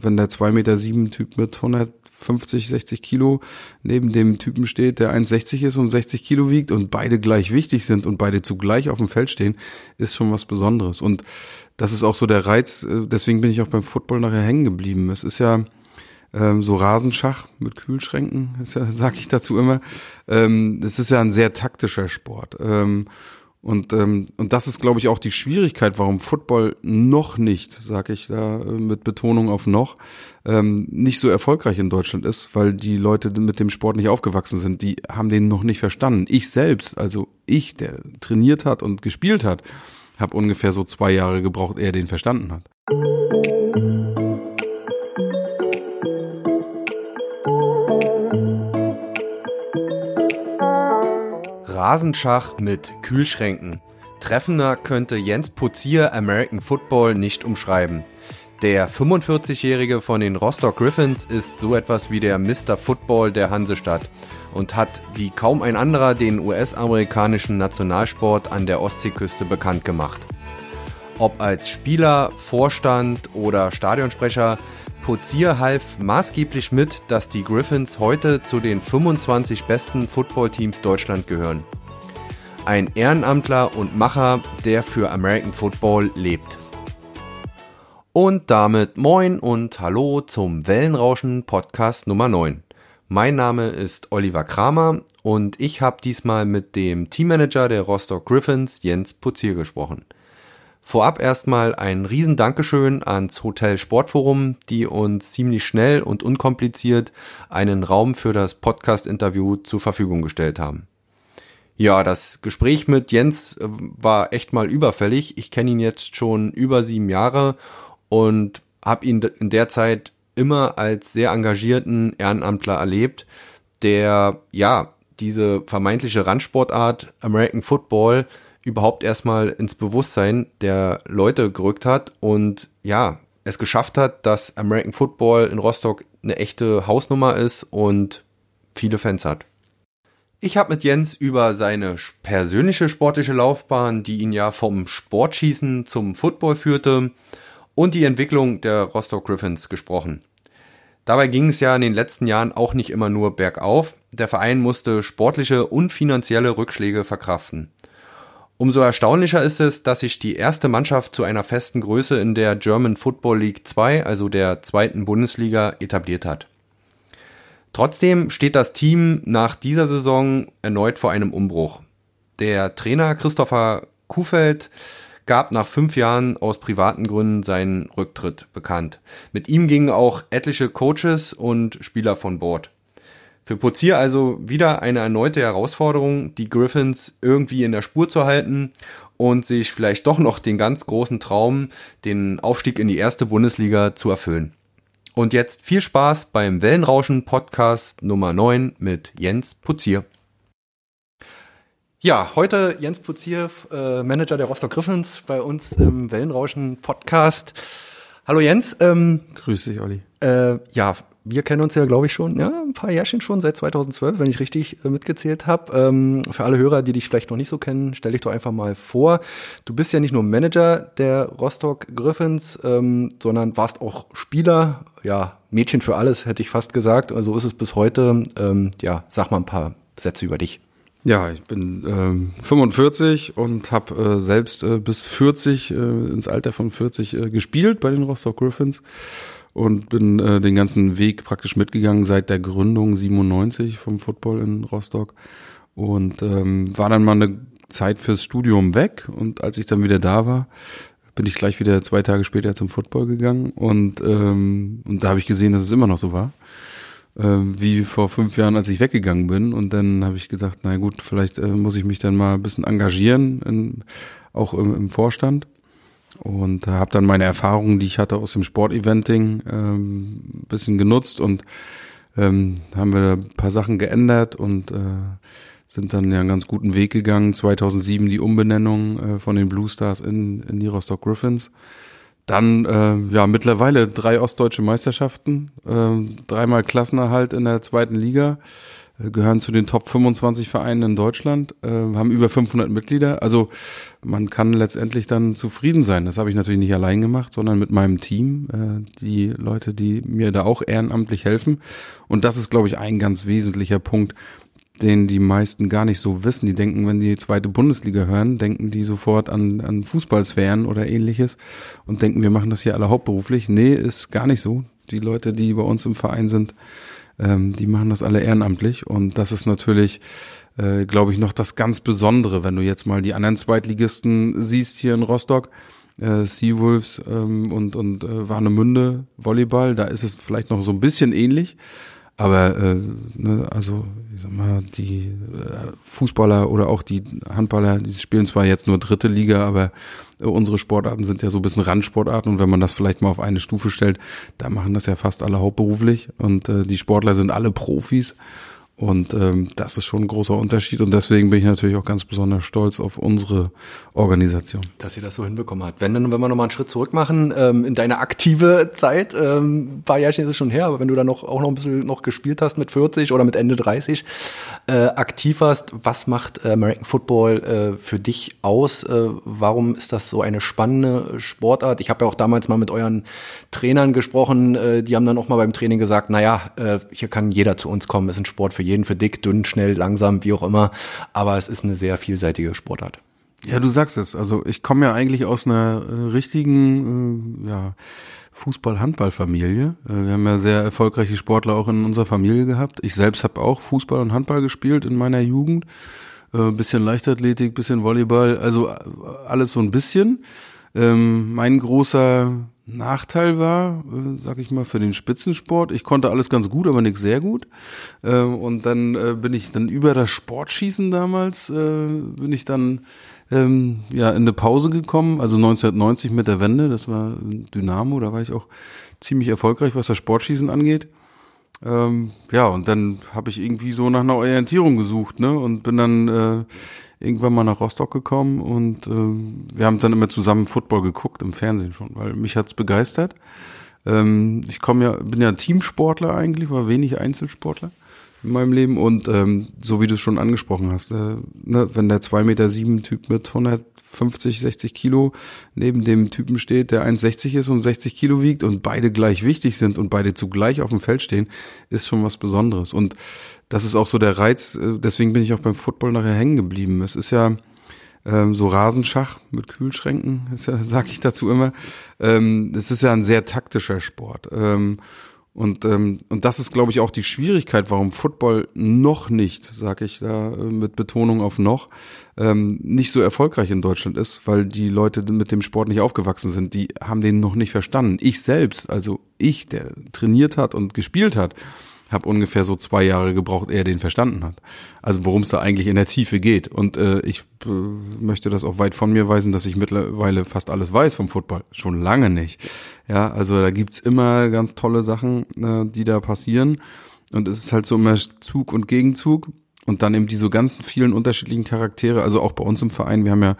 Wenn der 2,7 Meter sieben Typ mit 150, 60 Kilo neben dem Typen steht, der 1,60 ist und 60 Kilo wiegt und beide gleich wichtig sind und beide zugleich auf dem Feld stehen, ist schon was Besonderes. Und das ist auch so der Reiz, äh, deswegen bin ich auch beim Football nachher hängen geblieben. Es ist ja ähm, so Rasenschach mit Kühlschränken, ja, sage ich dazu immer. Ähm, es ist ja ein sehr taktischer Sport. Ähm, und, ähm, und das ist, glaube ich, auch die Schwierigkeit, warum Football noch nicht, sage ich da äh, mit Betonung auf noch, ähm, nicht so erfolgreich in Deutschland ist, weil die Leute mit dem Sport nicht aufgewachsen sind. Die haben den noch nicht verstanden. Ich selbst, also ich, der trainiert hat und gespielt hat, habe ungefähr so zwei Jahre gebraucht, ehe er den verstanden hat. Rasenschach mit Kühlschränken. Treffender könnte Jens Putzier American Football nicht umschreiben. Der 45-Jährige von den Rostock Griffins ist so etwas wie der Mr. Football der Hansestadt und hat wie kaum ein anderer den US-amerikanischen Nationalsport an der Ostseeküste bekannt gemacht. Ob als Spieler, Vorstand oder Stadionsprecher, Pozier half maßgeblich mit, dass die Griffins heute zu den 25 besten Footballteams Deutschland gehören. Ein Ehrenamtler und Macher, der für American Football lebt. Und damit moin und hallo zum Wellenrauschen Podcast Nummer 9. Mein Name ist Oliver Kramer und ich habe diesmal mit dem Teammanager der Rostock Griffins, Jens Putzier, gesprochen. Vorab erstmal ein riesen Dankeschön ans Hotel Sportforum, die uns ziemlich schnell und unkompliziert einen Raum für das Podcast-Interview zur Verfügung gestellt haben. Ja, das Gespräch mit Jens äh, war echt mal überfällig. Ich kenne ihn jetzt schon über sieben Jahre und habe ihn in der Zeit immer als sehr engagierten Ehrenamtler erlebt, der ja diese vermeintliche Randsportart American Football überhaupt erstmal ins Bewusstsein der Leute gerückt hat und ja, es geschafft hat, dass American Football in Rostock eine echte Hausnummer ist und viele Fans hat. Ich habe mit Jens über seine persönliche sportliche Laufbahn, die ihn ja vom Sportschießen zum Football führte, und die Entwicklung der Rostock Griffins gesprochen. Dabei ging es ja in den letzten Jahren auch nicht immer nur bergauf. Der Verein musste sportliche und finanzielle Rückschläge verkraften. Umso erstaunlicher ist es, dass sich die erste Mannschaft zu einer festen Größe in der German Football League 2, also der zweiten Bundesliga, etabliert hat. Trotzdem steht das Team nach dieser Saison erneut vor einem Umbruch. Der Trainer Christopher Kuhfeld gab nach fünf Jahren aus privaten Gründen seinen Rücktritt bekannt. Mit ihm gingen auch etliche Coaches und Spieler von Bord. Für Pozier also wieder eine erneute Herausforderung, die Griffins irgendwie in der Spur zu halten und sich vielleicht doch noch den ganz großen Traum, den Aufstieg in die erste Bundesliga zu erfüllen. Und jetzt viel Spaß beim Wellenrauschen Podcast Nummer 9 mit Jens Putzier. Ja, heute Jens Putzier, äh, Manager der Rostock Griffins, bei uns im Wellenrauschen Podcast. Hallo Jens. Ähm, Grüß dich, Olli. Äh, ja, wir kennen uns ja, glaube ich, schon, ja, ein paar Jährchen schon, seit 2012, wenn ich richtig äh, mitgezählt habe. Ähm, für alle Hörer, die dich vielleicht noch nicht so kennen, stell dich doch einfach mal vor. Du bist ja nicht nur Manager der Rostock Griffins, ähm, sondern warst auch Spieler, ja, Mädchen für alles, hätte ich fast gesagt. Also ist es bis heute. Ähm, ja, sag mal ein paar Sätze über dich. Ja, ich bin ähm, 45 und habe äh, selbst äh, bis 40, äh, ins Alter von 40 äh, gespielt bei den Rostock Griffins und bin äh, den ganzen Weg praktisch mitgegangen seit der Gründung 97 vom Football in Rostock. Und ähm, war dann mal eine Zeit fürs Studium weg. Und als ich dann wieder da war, bin ich gleich wieder zwei Tage später zum Football gegangen. Und ähm, und da habe ich gesehen, dass es immer noch so war. Ähm, wie vor fünf Jahren, als ich weggegangen bin. Und dann habe ich gesagt, na gut, vielleicht äh, muss ich mich dann mal ein bisschen engagieren, in, auch im, im Vorstand und habe dann meine Erfahrungen, die ich hatte aus dem Sporteventing, ähm, bisschen genutzt und ähm, haben wir ein paar Sachen geändert und äh, sind dann ja einen ganz guten Weg gegangen. 2007 die Umbenennung äh, von den Blue Stars in, in die Rostock Griffins. Dann äh, ja mittlerweile drei ostdeutsche Meisterschaften, äh, dreimal Klassenerhalt in der zweiten Liga. Gehören zu den Top 25 Vereinen in Deutschland, äh, haben über 500 Mitglieder. Also man kann letztendlich dann zufrieden sein. Das habe ich natürlich nicht allein gemacht, sondern mit meinem Team, äh, die Leute, die mir da auch ehrenamtlich helfen. Und das ist, glaube ich, ein ganz wesentlicher Punkt, den die meisten gar nicht so wissen. Die denken, wenn die zweite Bundesliga hören, denken die sofort an, an Fußballsphären oder ähnliches und denken, wir machen das hier alle hauptberuflich. Nee, ist gar nicht so. Die Leute, die bei uns im Verein sind, ähm, die machen das alle ehrenamtlich und das ist natürlich, äh, glaube ich, noch das ganz Besondere, wenn du jetzt mal die anderen Zweitligisten siehst hier in Rostock. Äh, Seawolves ähm, und, und äh, Warnemünde Volleyball, da ist es vielleicht noch so ein bisschen ähnlich. Aber äh, ne, also ich sag mal, die äh, Fußballer oder auch die Handballer, die spielen zwar jetzt nur dritte Liga, aber äh, unsere Sportarten sind ja so ein bisschen Randsportarten. Und wenn man das vielleicht mal auf eine Stufe stellt, da machen das ja fast alle hauptberuflich. Und äh, die Sportler sind alle Profis und ähm, das ist schon ein großer Unterschied und deswegen bin ich natürlich auch ganz besonders stolz auf unsere Organisation. Dass ihr das so hinbekommen habt. Wenn, wenn wir nochmal einen Schritt zurück machen, ähm, in deine aktive Zeit, ähm, ein paar Jahrchen ist es schon her, aber wenn du da noch auch noch ein bisschen noch gespielt hast mit 40 oder mit Ende 30, äh, aktiv warst, was macht American Football äh, für dich aus? Äh, warum ist das so eine spannende Sportart? Ich habe ja auch damals mal mit euren Trainern gesprochen, äh, die haben dann auch mal beim Training gesagt, naja, äh, hier kann jeder zu uns kommen, ist ein Sport für jeden, für dick, dünn, schnell, langsam, wie auch immer. Aber es ist eine sehr vielseitige Sportart. Ja, du sagst es. Also ich komme ja eigentlich aus einer äh, richtigen, äh, ja, Fußball-Handball-Familie. Äh, wir haben ja sehr erfolgreiche Sportler auch in unserer Familie gehabt. Ich selbst habe auch Fußball und Handball gespielt in meiner Jugend. Äh, bisschen Leichtathletik, bisschen Volleyball, also äh, alles so ein bisschen. Ähm, mein großer Nachteil war, äh, sag ich mal, für den Spitzensport. Ich konnte alles ganz gut, aber nicht sehr gut. Äh, und dann äh, bin ich dann über das Sportschießen damals, äh, bin ich dann ähm, ja in eine Pause gekommen, also 1990 mit der Wende, das war Dynamo, da war ich auch ziemlich erfolgreich, was das Sportschießen angeht. Ähm, ja, und dann habe ich irgendwie so nach einer Orientierung gesucht, ne? Und bin dann irgendwann mal nach Rostock gekommen und äh, wir haben dann immer zusammen Football geguckt im Fernsehen schon, weil mich hat's begeistert. Ähm, ich komme ja, bin ja Teamsportler eigentlich, war wenig Einzelsportler in meinem Leben und ähm, so wie du es schon angesprochen hast, äh, ne, wenn der zwei Meter sieben Typ mit 150, 60 Kilo neben dem Typen steht, der 1,60 ist und 60 Kilo wiegt und beide gleich wichtig sind und beide zugleich auf dem Feld stehen, ist schon was Besonderes. Und das ist auch so der Reiz, äh, deswegen bin ich auch beim Football nachher hängen geblieben. Es ist ja ähm, so Rasenschach mit Kühlschränken, ja, sag ich dazu immer. Ähm, es ist ja ein sehr taktischer Sport. Ähm, und, ähm, und das ist, glaube ich, auch die Schwierigkeit, warum Football noch nicht, sag ich da äh, mit Betonung auf noch, ähm, nicht so erfolgreich in Deutschland ist, weil die Leute mit dem Sport nicht aufgewachsen sind. Die haben den noch nicht verstanden. Ich selbst, also ich, der trainiert hat und gespielt hat, habe ungefähr so zwei Jahre gebraucht, ehe er den verstanden hat. Also worum es da eigentlich in der Tiefe geht. Und äh, ich äh, möchte das auch weit von mir weisen, dass ich mittlerweile fast alles weiß vom Football. Schon lange nicht. Ja, also da gibt's immer ganz tolle Sachen, äh, die da passieren. Und es ist halt so immer Zug und Gegenzug. Und dann eben diese ganzen vielen unterschiedlichen Charaktere. Also auch bei uns im Verein, wir haben ja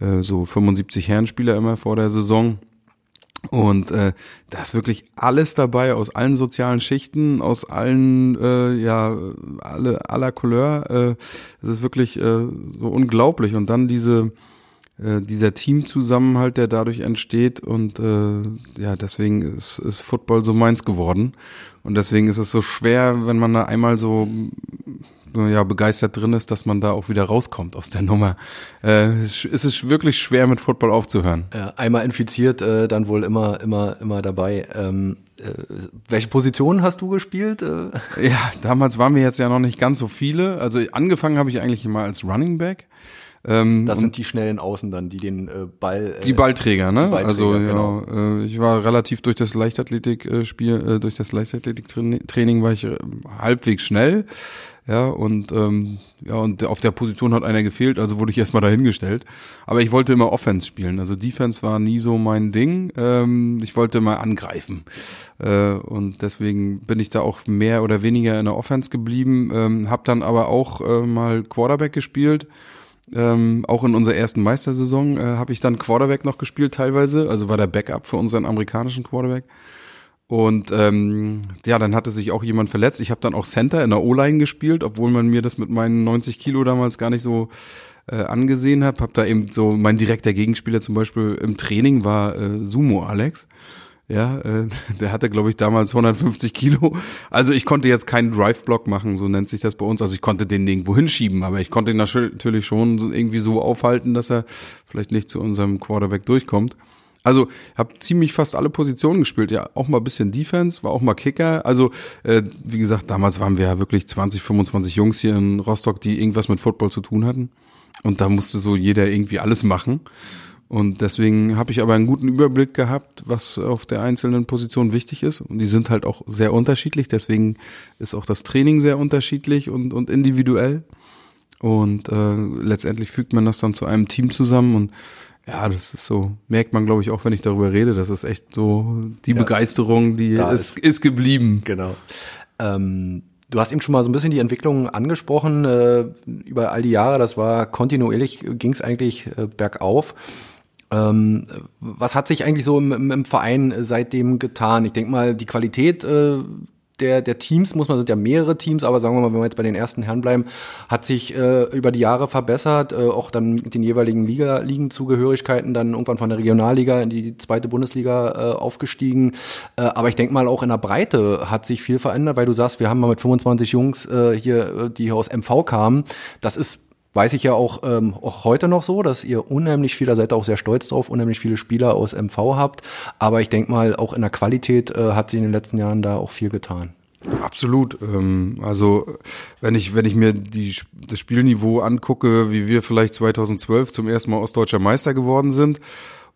äh, so 75 Herrenspieler immer vor der Saison und äh, da ist wirklich alles dabei aus allen sozialen Schichten, aus allen, äh, ja, alle aller Couleur. Äh, es ist wirklich äh, so unglaublich. Und dann diese, äh, dieser Teamzusammenhalt, der dadurch entsteht. Und äh, ja, deswegen ist, ist Football so meins geworden. Und deswegen ist es so schwer, wenn man da einmal so ja, begeistert drin ist, dass man da auch wieder rauskommt aus der Nummer. Äh, es ist wirklich schwer, mit Football aufzuhören. Ja, einmal infiziert, äh, dann wohl immer, immer, immer dabei. Ähm, äh, welche Positionen hast du gespielt? Äh? Ja, damals waren wir jetzt ja noch nicht ganz so viele. Also angefangen habe ich eigentlich immer als Running Back. Ähm, das sind die schnellen Außen dann, die den äh, Ball. Äh, die Ballträger, ne? Die Ballträger, also genau. ja, äh, ich war relativ durch das Leichtathletik-Spiel, äh, durch das Leichtathletik-Training war ich äh, halbwegs schnell. Ja, und ähm, ja, und auf der Position hat einer gefehlt, also wurde ich erstmal dahingestellt. Aber ich wollte immer Offense spielen. Also Defense war nie so mein Ding. Ähm, ich wollte mal angreifen. Äh, und deswegen bin ich da auch mehr oder weniger in der Offense geblieben. Ähm, hab dann aber auch äh, mal Quarterback gespielt. Ähm, auch in unserer ersten Meistersaison äh, habe ich dann Quarterback noch gespielt teilweise, also war der Backup für unseren amerikanischen Quarterback. Und ähm, ja, dann hatte sich auch jemand verletzt. Ich habe dann auch Center in der O-Line gespielt, obwohl man mir das mit meinen 90 Kilo damals gar nicht so äh, angesehen hat. Hab da eben so mein direkter Gegenspieler zum Beispiel im Training war äh, Sumo Alex. Ja, äh, der hatte, glaube ich, damals 150 Kilo. Also ich konnte jetzt keinen Drive-Block machen, so nennt sich das bei uns. Also ich konnte den irgendwo hinschieben, aber ich konnte ihn natürlich schon irgendwie so aufhalten, dass er vielleicht nicht zu unserem Quarterback durchkommt. Also habe ziemlich fast alle Positionen gespielt, ja, auch mal ein bisschen Defense, war auch mal Kicker. Also äh, wie gesagt, damals waren wir ja wirklich 20, 25 Jungs hier in Rostock, die irgendwas mit Football zu tun hatten. Und da musste so jeder irgendwie alles machen. Und deswegen habe ich aber einen guten Überblick gehabt, was auf der einzelnen Position wichtig ist. Und die sind halt auch sehr unterschiedlich. Deswegen ist auch das Training sehr unterschiedlich und, und individuell. Und äh, letztendlich fügt man das dann zu einem Team zusammen. Und ja, das ist so, merkt man, glaube ich, auch, wenn ich darüber rede. Das ist echt so die ja, Begeisterung, die ist, ist, ist geblieben. Genau. Ähm Du hast eben schon mal so ein bisschen die Entwicklung angesprochen äh, über all die Jahre. Das war kontinuierlich, ging es eigentlich äh, bergauf. Ähm, was hat sich eigentlich so im, im, Verein seitdem getan? Ich denke mal, die Qualität äh, der, der Teams, muss man, sind ja mehrere Teams, aber sagen wir mal, wenn wir jetzt bei den ersten Herren bleiben, hat sich äh, über die Jahre verbessert, äh, auch dann mit den jeweiligen Liga, Ligenzugehörigkeiten dann irgendwann von der Regionalliga in die zweite Bundesliga äh, aufgestiegen. Äh, aber ich denke mal, auch in der Breite hat sich viel verändert, weil du sagst, wir haben mal mit 25 Jungs äh, hier, äh, die hier aus MV kamen. Das ist weiß ich ja auch, ähm, auch heute noch so, dass ihr unheimlich viele, seid auch sehr stolz drauf, unheimlich viele Spieler aus MV habt. Aber ich denke mal, auch in der Qualität äh, hat sich in den letzten Jahren da auch viel getan. Absolut. Ähm, also wenn ich wenn ich mir die das Spielniveau angucke, wie wir vielleicht 2012 zum ersten Mal ostdeutscher Meister geworden sind,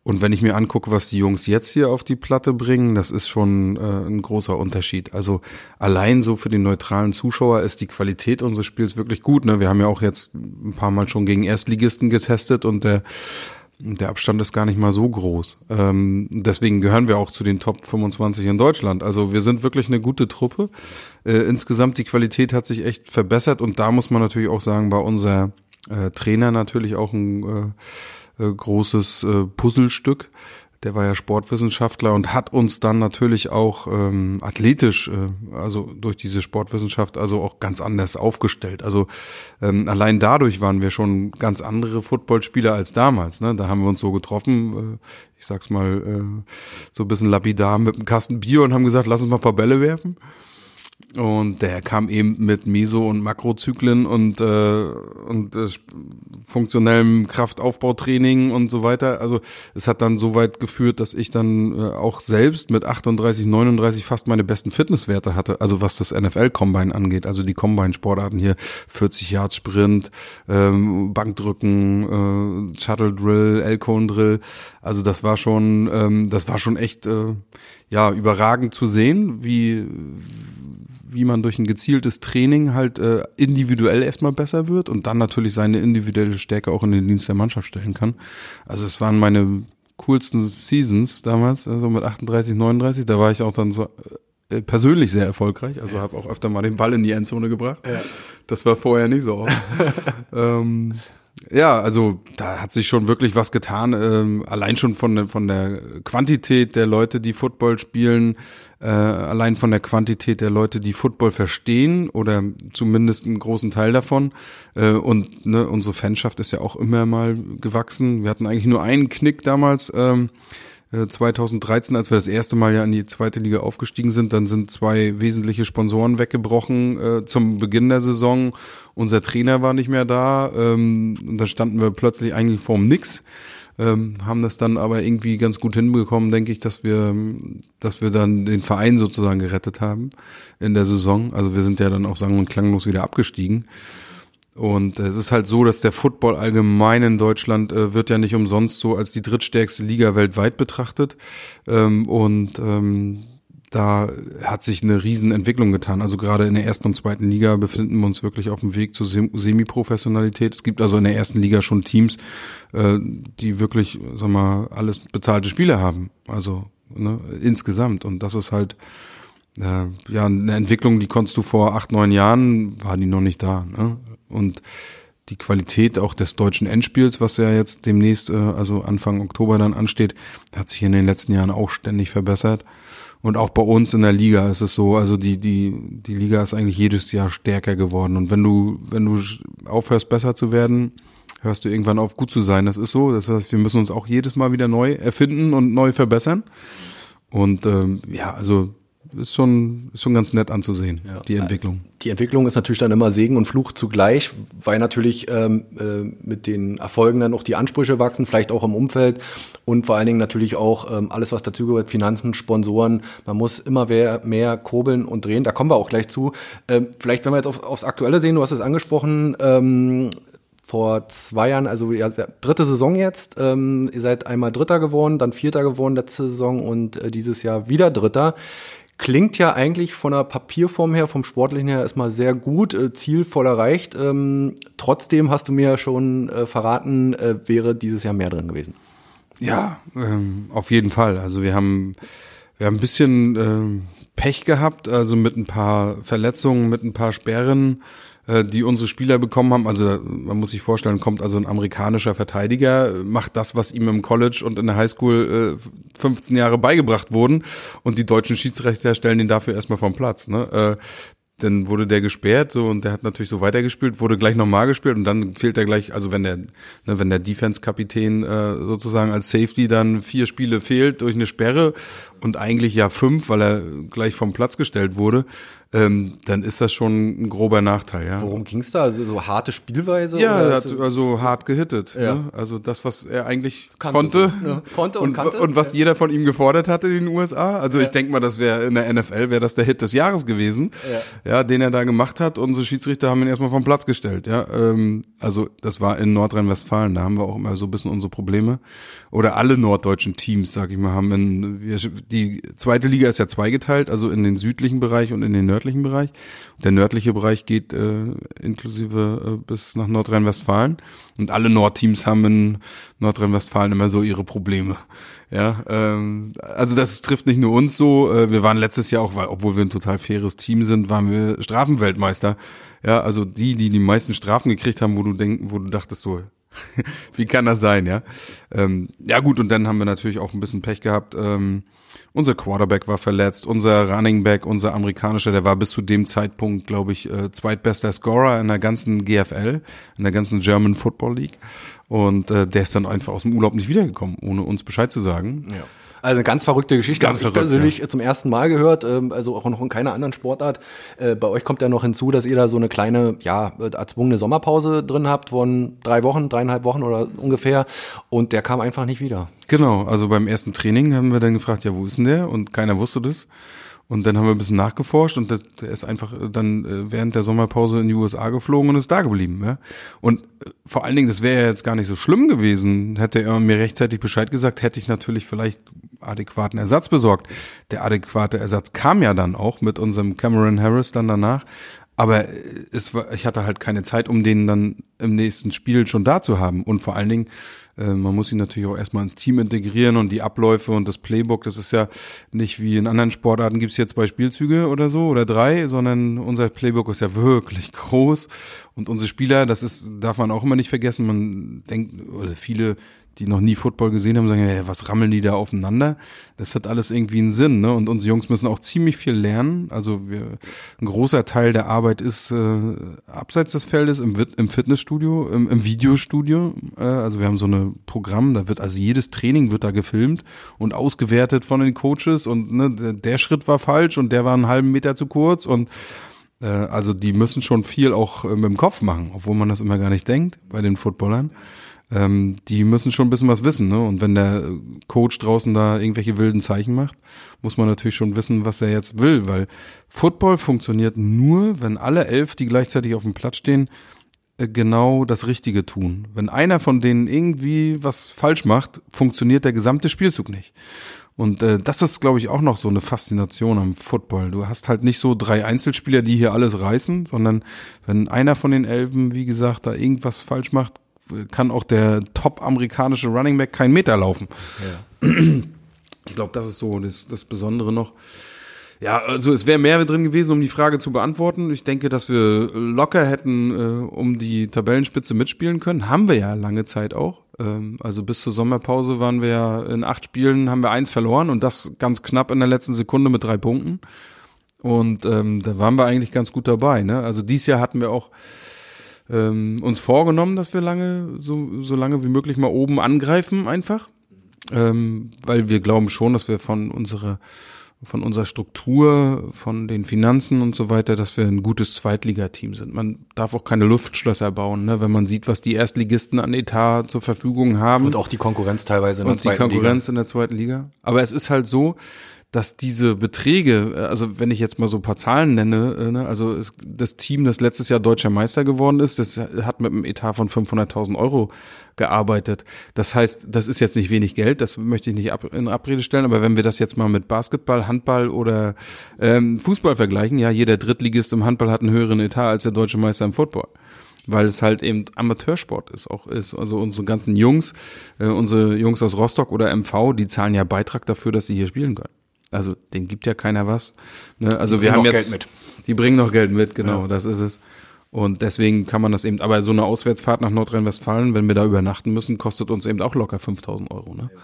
und wenn ich mir angucke, was die Jungs jetzt hier auf die Platte bringen, das ist schon äh, ein großer Unterschied. Also allein so für den neutralen Zuschauer ist die Qualität unseres Spiels wirklich gut. Ne? Wir haben ja auch jetzt ein paar Mal schon gegen Erstligisten getestet und der der Abstand ist gar nicht mal so groß. Ähm, deswegen gehören wir auch zu den Top 25 in Deutschland. Also wir sind wirklich eine gute Truppe. Äh, insgesamt die Qualität hat sich echt verbessert und da muss man natürlich auch sagen, bei unser äh, Trainer natürlich auch ein äh, äh, großes äh, Puzzlestück. Der war ja Sportwissenschaftler und hat uns dann natürlich auch ähm, athletisch, äh, also durch diese Sportwissenschaft, also auch ganz anders aufgestellt. Also ähm, allein dadurch waren wir schon ganz andere Footballspieler als damals. Ne? Da haben wir uns so getroffen, äh, ich sag's mal äh, so ein bisschen lapidar mit einem Kasten Bier und haben gesagt, lass uns mal ein paar Bälle werfen. Und der kam eben mit Meso- und Makrozyklen und, äh, und äh, funktionellem Kraftaufbautraining und so weiter. Also es hat dann so weit geführt, dass ich dann äh, auch selbst mit 38, 39 fast meine besten Fitnesswerte hatte. Also was das NFL-Combine angeht. Also die Combine-Sportarten hier, 40 Yards Sprint, ähm, Bankdrücken, äh, Shuttle Drill, Elcone Drill. Also das war schon, ähm, das war schon echt äh, ja überragend zu sehen, wie wie man durch ein gezieltes Training halt äh, individuell erstmal besser wird und dann natürlich seine individuelle Stärke auch in den Dienst der Mannschaft stellen kann. Also es waren meine coolsten Seasons damals, also mit 38, 39, da war ich auch dann so äh, persönlich sehr erfolgreich, also habe auch öfter mal den Ball in die Endzone gebracht. Ja. Das war vorher nicht so. ähm, ja, also da hat sich schon wirklich was getan. Ähm, allein schon von, der von der Quantität der Leute, die Football spielen, äh, allein von der Quantität der Leute, die Football verstehen oder zumindest einen großen Teil davon. Äh, und ne, unsere Fanschaft ist ja auch immer mal gewachsen. Wir hatten eigentlich nur einen Knick damals. Ähm, 2013, äh, als wir das erste Mal ja in die zweite Liga aufgestiegen sind, dann sind zwei wesentliche Sponsoren weggebrochen äh, zum Beginn der Saison. Unser Trainer war nicht mehr da ähm, und da standen wir plötzlich eigentlich vorm Nix. Ähm, haben das dann aber irgendwie ganz gut hinbekommen, denke ich, dass wir, dass wir dann den Verein sozusagen gerettet haben in der Saison. Also wir sind ja dann auch sang- und klanglos wieder abgestiegen. Und es ist halt so, dass der Football allgemein in Deutschland äh, wird ja nicht umsonst so als die drittstärkste Liga weltweit betrachtet. Ähm, und ähm, da hat sich eine Riesenentwicklung getan. Also gerade in der ersten und zweiten Liga befinden wir uns wirklich auf dem Weg zur Semi-Professionalität. Es gibt also in der ersten Liga schon Teams, äh, die wirklich, sag mal, alles bezahlte Spiele haben. Also ne, insgesamt. Und das ist halt äh, ja eine Entwicklung, die konntest du vor acht, neun Jahren, war die noch nicht da. Ne? Und die Qualität auch des deutschen Endspiels, was ja jetzt demnächst, äh, also Anfang Oktober dann ansteht, hat sich in den letzten Jahren auch ständig verbessert. Und auch bei uns in der Liga ist es so, also die, die, die Liga ist eigentlich jedes Jahr stärker geworden. Und wenn du, wenn du aufhörst, besser zu werden, hörst du irgendwann auf, gut zu sein. Das ist so. Das heißt, wir müssen uns auch jedes Mal wieder neu erfinden und neu verbessern. Und ähm, ja, also ist schon, ist schon ganz nett anzusehen, ja. die Entwicklung. Die Entwicklung ist natürlich dann immer Segen und Fluch zugleich, weil natürlich ähm, äh, mit den Erfolgen dann auch die Ansprüche wachsen, vielleicht auch im Umfeld und vor allen Dingen natürlich auch ähm, alles, was dazugehört, Finanzen, Sponsoren. Man muss immer mehr, mehr kurbeln und drehen. Da kommen wir auch gleich zu. Ähm, vielleicht, wenn wir jetzt auf, aufs Aktuelle sehen, du hast es angesprochen, ähm, vor zwei Jahren, also ja, dritte Saison jetzt. Ähm, ihr seid einmal Dritter geworden, dann Vierter geworden letzte Saison und äh, dieses Jahr wieder Dritter. Klingt ja eigentlich von der Papierform her, vom Sportlichen her erstmal sehr gut, äh, Ziel erreicht. Ähm, trotzdem hast du mir schon äh, verraten, äh, wäre dieses Jahr mehr drin gewesen. Ja, ähm, auf jeden Fall. Also wir haben, wir haben ein bisschen ähm, Pech gehabt, also mit ein paar Verletzungen, mit ein paar Sperren die unsere Spieler bekommen haben. Also man muss sich vorstellen, kommt also ein amerikanischer Verteidiger, macht das, was ihm im College und in der Highschool äh, 15 Jahre beigebracht wurden und die deutschen Schiedsrichter stellen ihn dafür erstmal vom Platz. Ne? Äh, dann wurde der gesperrt so und der hat natürlich so weitergespielt, wurde gleich nochmal gespielt und dann fehlt er gleich, also wenn der, ne, wenn der Defense-Kapitän äh, sozusagen als Safety dann vier Spiele fehlt durch eine Sperre und eigentlich ja fünf, weil er gleich vom Platz gestellt wurde, ähm, dann ist das schon ein grober Nachteil. Ja. Worum ging's da? Also so harte Spielweise? Ja, er hat also hart gehittet. Ja. Ne? Also das, was er eigentlich Kannte konnte, so, ja. konnte und, und, kannte. und was ja. jeder von ihm gefordert hatte in den USA. Also ich denke mal, das wäre in der NFL wäre das der Hit des Jahres gewesen, ja. den er da gemacht hat. Unsere Schiedsrichter haben ihn erstmal vom Platz gestellt. Ja, ähm, also das war in Nordrhein-Westfalen. Da haben wir auch immer so ein bisschen unsere Probleme. Oder alle norddeutschen Teams, sag ich mal, haben in, wir, die zweite Liga ist ja zweigeteilt, also in den südlichen Bereich und in den nördlichen nördlichen Bereich. Der nördliche Bereich geht äh, inklusive äh, bis nach Nordrhein-Westfalen. Und alle Nordteams haben in Nordrhein-Westfalen immer so ihre Probleme. Ja, ähm, also das trifft nicht nur uns so. Äh, wir waren letztes Jahr auch, weil, obwohl wir ein total faires Team sind, waren wir Strafenweltmeister. Ja, also die, die die meisten Strafen gekriegt haben, wo du denken, wo du dachtest so, wie kann das sein, ja? Ähm, ja gut, und dann haben wir natürlich auch ein bisschen Pech gehabt. Ähm, unser Quarterback war verletzt, unser Running Back, unser amerikanischer, der war bis zu dem Zeitpunkt, glaube ich, äh, zweitbester Scorer in der ganzen GFL, in der ganzen German Football League. Und äh, der ist dann einfach aus dem Urlaub nicht wiedergekommen, ohne uns Bescheid zu sagen. Ja. Also eine ganz verrückte Geschichte. Ganz verrückt, ich persönlich ja. zum ersten Mal gehört, ähm, also auch noch in keiner anderen Sportart. Äh, bei euch kommt ja noch hinzu, dass ihr da so eine kleine, ja, erzwungene Sommerpause drin habt von drei Wochen, dreieinhalb Wochen oder ungefähr. Und der kam einfach nicht wieder. Genau, also beim ersten Training haben wir dann gefragt, ja, wo ist denn der? Und keiner wusste das. Und dann haben wir ein bisschen nachgeforscht und das, der ist einfach dann äh, während der Sommerpause in die USA geflogen und ist da geblieben. Ja? Und äh, vor allen Dingen, das wäre ja jetzt gar nicht so schlimm gewesen, hätte er mir rechtzeitig Bescheid gesagt, hätte ich natürlich vielleicht adäquaten Ersatz besorgt. Der adäquate Ersatz kam ja dann auch mit unserem Cameron Harris dann danach. Aber äh, es war, ich hatte halt keine Zeit, um den dann im nächsten Spiel schon da zu haben. Und vor allen Dingen, äh, man muss ihn natürlich auch erstmal ins Team integrieren und die Abläufe und das Playbook, das ist ja nicht wie in anderen Sportarten gibt's jetzt zwei Spielzüge oder so oder drei, sondern unser Playbook ist ja wirklich groß. Und unsere Spieler, das ist, darf man auch immer nicht vergessen, man denkt, oder viele die noch nie Football gesehen haben, sagen, hey, was rammeln die da aufeinander? Das hat alles irgendwie einen Sinn, ne? Und unsere Jungs müssen auch ziemlich viel lernen. Also wir, ein großer Teil der Arbeit ist äh, abseits des Feldes im, im Fitnessstudio, im, im Videostudio. Äh, also wir haben so ein Programm, da wird also jedes Training wird da gefilmt und ausgewertet von den Coaches und ne, der, Schritt war falsch und der war einen halben Meter zu kurz und äh, also die müssen schon viel auch äh, mit dem Kopf machen, obwohl man das immer gar nicht denkt bei den Footballern ähm, die müssen schon ein bisschen was wissen. Ne? Und wenn der Coach draußen da irgendwelche wilden Zeichen macht, muss man natürlich schon wissen, was er jetzt will, weil Football funktioniert nur, wenn alle elf, die gleichzeitig auf dem Platz stehen, äh, genau das Richtige tun. Wenn einer von denen irgendwie was falsch macht, funktioniert der gesamte Spielzug nicht. Und äh, das ist, glaube ich, auch noch so eine Faszination am Football. Du hast halt nicht so drei Einzelspieler, die hier alles reißen, sondern wenn einer von den Elfen, wie gesagt, da irgendwas falsch macht, kann auch der top-amerikanische Running Back keinen Meter laufen. Ja. Ich glaube, das ist so das, das Besondere noch. Ja, also es wäre mehr drin gewesen, um die Frage zu beantworten. Ich denke, dass wir locker hätten äh, um die Tabellenspitze mitspielen können. Haben wir ja lange Zeit auch. Ähm, also bis zur Sommerpause waren wir ja in acht Spielen, haben wir eins verloren und das ganz knapp in der letzten Sekunde mit drei Punkten. Und ähm, da waren wir eigentlich ganz gut dabei. Ne? Also dieses Jahr hatten wir auch ähm, uns vorgenommen, dass wir lange, so, so lange wie möglich mal oben angreifen einfach. Ähm, weil wir glauben schon, dass wir von unserer von unserer Struktur, von den Finanzen und so weiter, dass wir ein gutes Zweitligateam sind. Man darf auch keine Luftschlösser bauen, ne? wenn man sieht, was die Erstligisten an Etat zur Verfügung haben. Und auch die Konkurrenz teilweise in der zweiten Liga. Und die Konkurrenz Liga. in der zweiten Liga. Aber es ist halt so, dass diese Beträge, äh, also wenn ich jetzt mal so ein paar Zahlen nenne, äh, ne, also das Team, das letztes Jahr deutscher Meister geworden ist, das hat mit einem Etat von 500.000 Euro gearbeitet. Das heißt, das ist jetzt nicht wenig Geld, das möchte ich nicht in Abrede stellen, aber wenn wir das jetzt mal mit Basketball, Handball oder ähm, Fußball vergleichen, ja, jeder Drittligist im Handball hat einen höheren Etat als der deutsche Meister im Football weil es halt eben Amateursport ist, auch ist. Also unsere ganzen Jungs, äh, unsere Jungs aus Rostock oder MV, die zahlen ja Beitrag dafür, dass sie hier spielen können. Also den gibt ja keiner was. Ne? Also die wir haben jetzt, Geld mit. die bringen noch Geld mit, genau, ja. das ist es. Und deswegen kann man das eben, aber so eine Auswärtsfahrt nach Nordrhein-Westfalen, wenn wir da übernachten müssen, kostet uns eben auch locker 5000 Euro. Ne? Ja.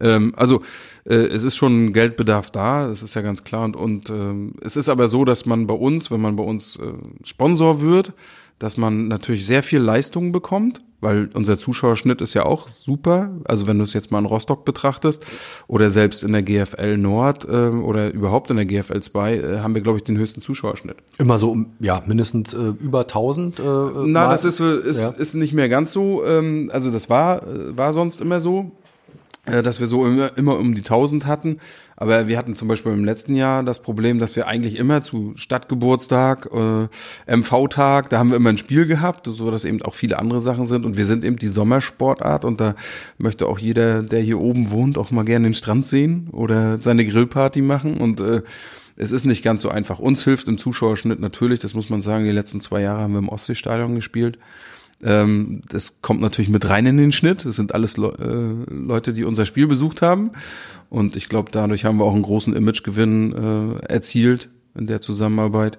Ähm, also äh, es ist schon Geldbedarf da, das ist ja ganz klar. Und, und ähm, es ist aber so, dass man bei uns, wenn man bei uns äh, Sponsor wird, dass man natürlich sehr viel Leistung bekommt, weil unser Zuschauerschnitt ist ja auch super. Also wenn du es jetzt mal in Rostock betrachtest oder selbst in der GFL Nord äh, oder überhaupt in der GFL 2 äh, haben wir, glaube ich, den höchsten Zuschauerschnitt. Immer so, ja, mindestens äh, über 1000. Äh, Na, das ist, ist, ja. ist nicht mehr ganz so. Ähm, also das war, war sonst immer so. Äh, dass wir so immer, immer um die 1000 hatten. Aber wir hatten zum Beispiel im letzten Jahr das Problem, dass wir eigentlich immer zu Stadtgeburtstag, äh, MV-Tag, da haben wir immer ein Spiel gehabt, so dass eben auch viele andere Sachen sind. Und wir sind eben die Sommersportart und da möchte auch jeder, der hier oben wohnt, auch mal gerne den Strand sehen oder seine Grillparty machen. Und äh, es ist nicht ganz so einfach. Uns hilft im Zuschauerschnitt natürlich, das muss man sagen, die letzten zwei Jahre haben wir im Ostseestadion gespielt. Ähm, das kommt natürlich mit rein in den Schnitt. Das sind alles Le äh, Leute, die unser Spiel besucht haben. Und ich glaube, dadurch haben wir auch einen großen Imagegewinn äh, erzielt in der Zusammenarbeit.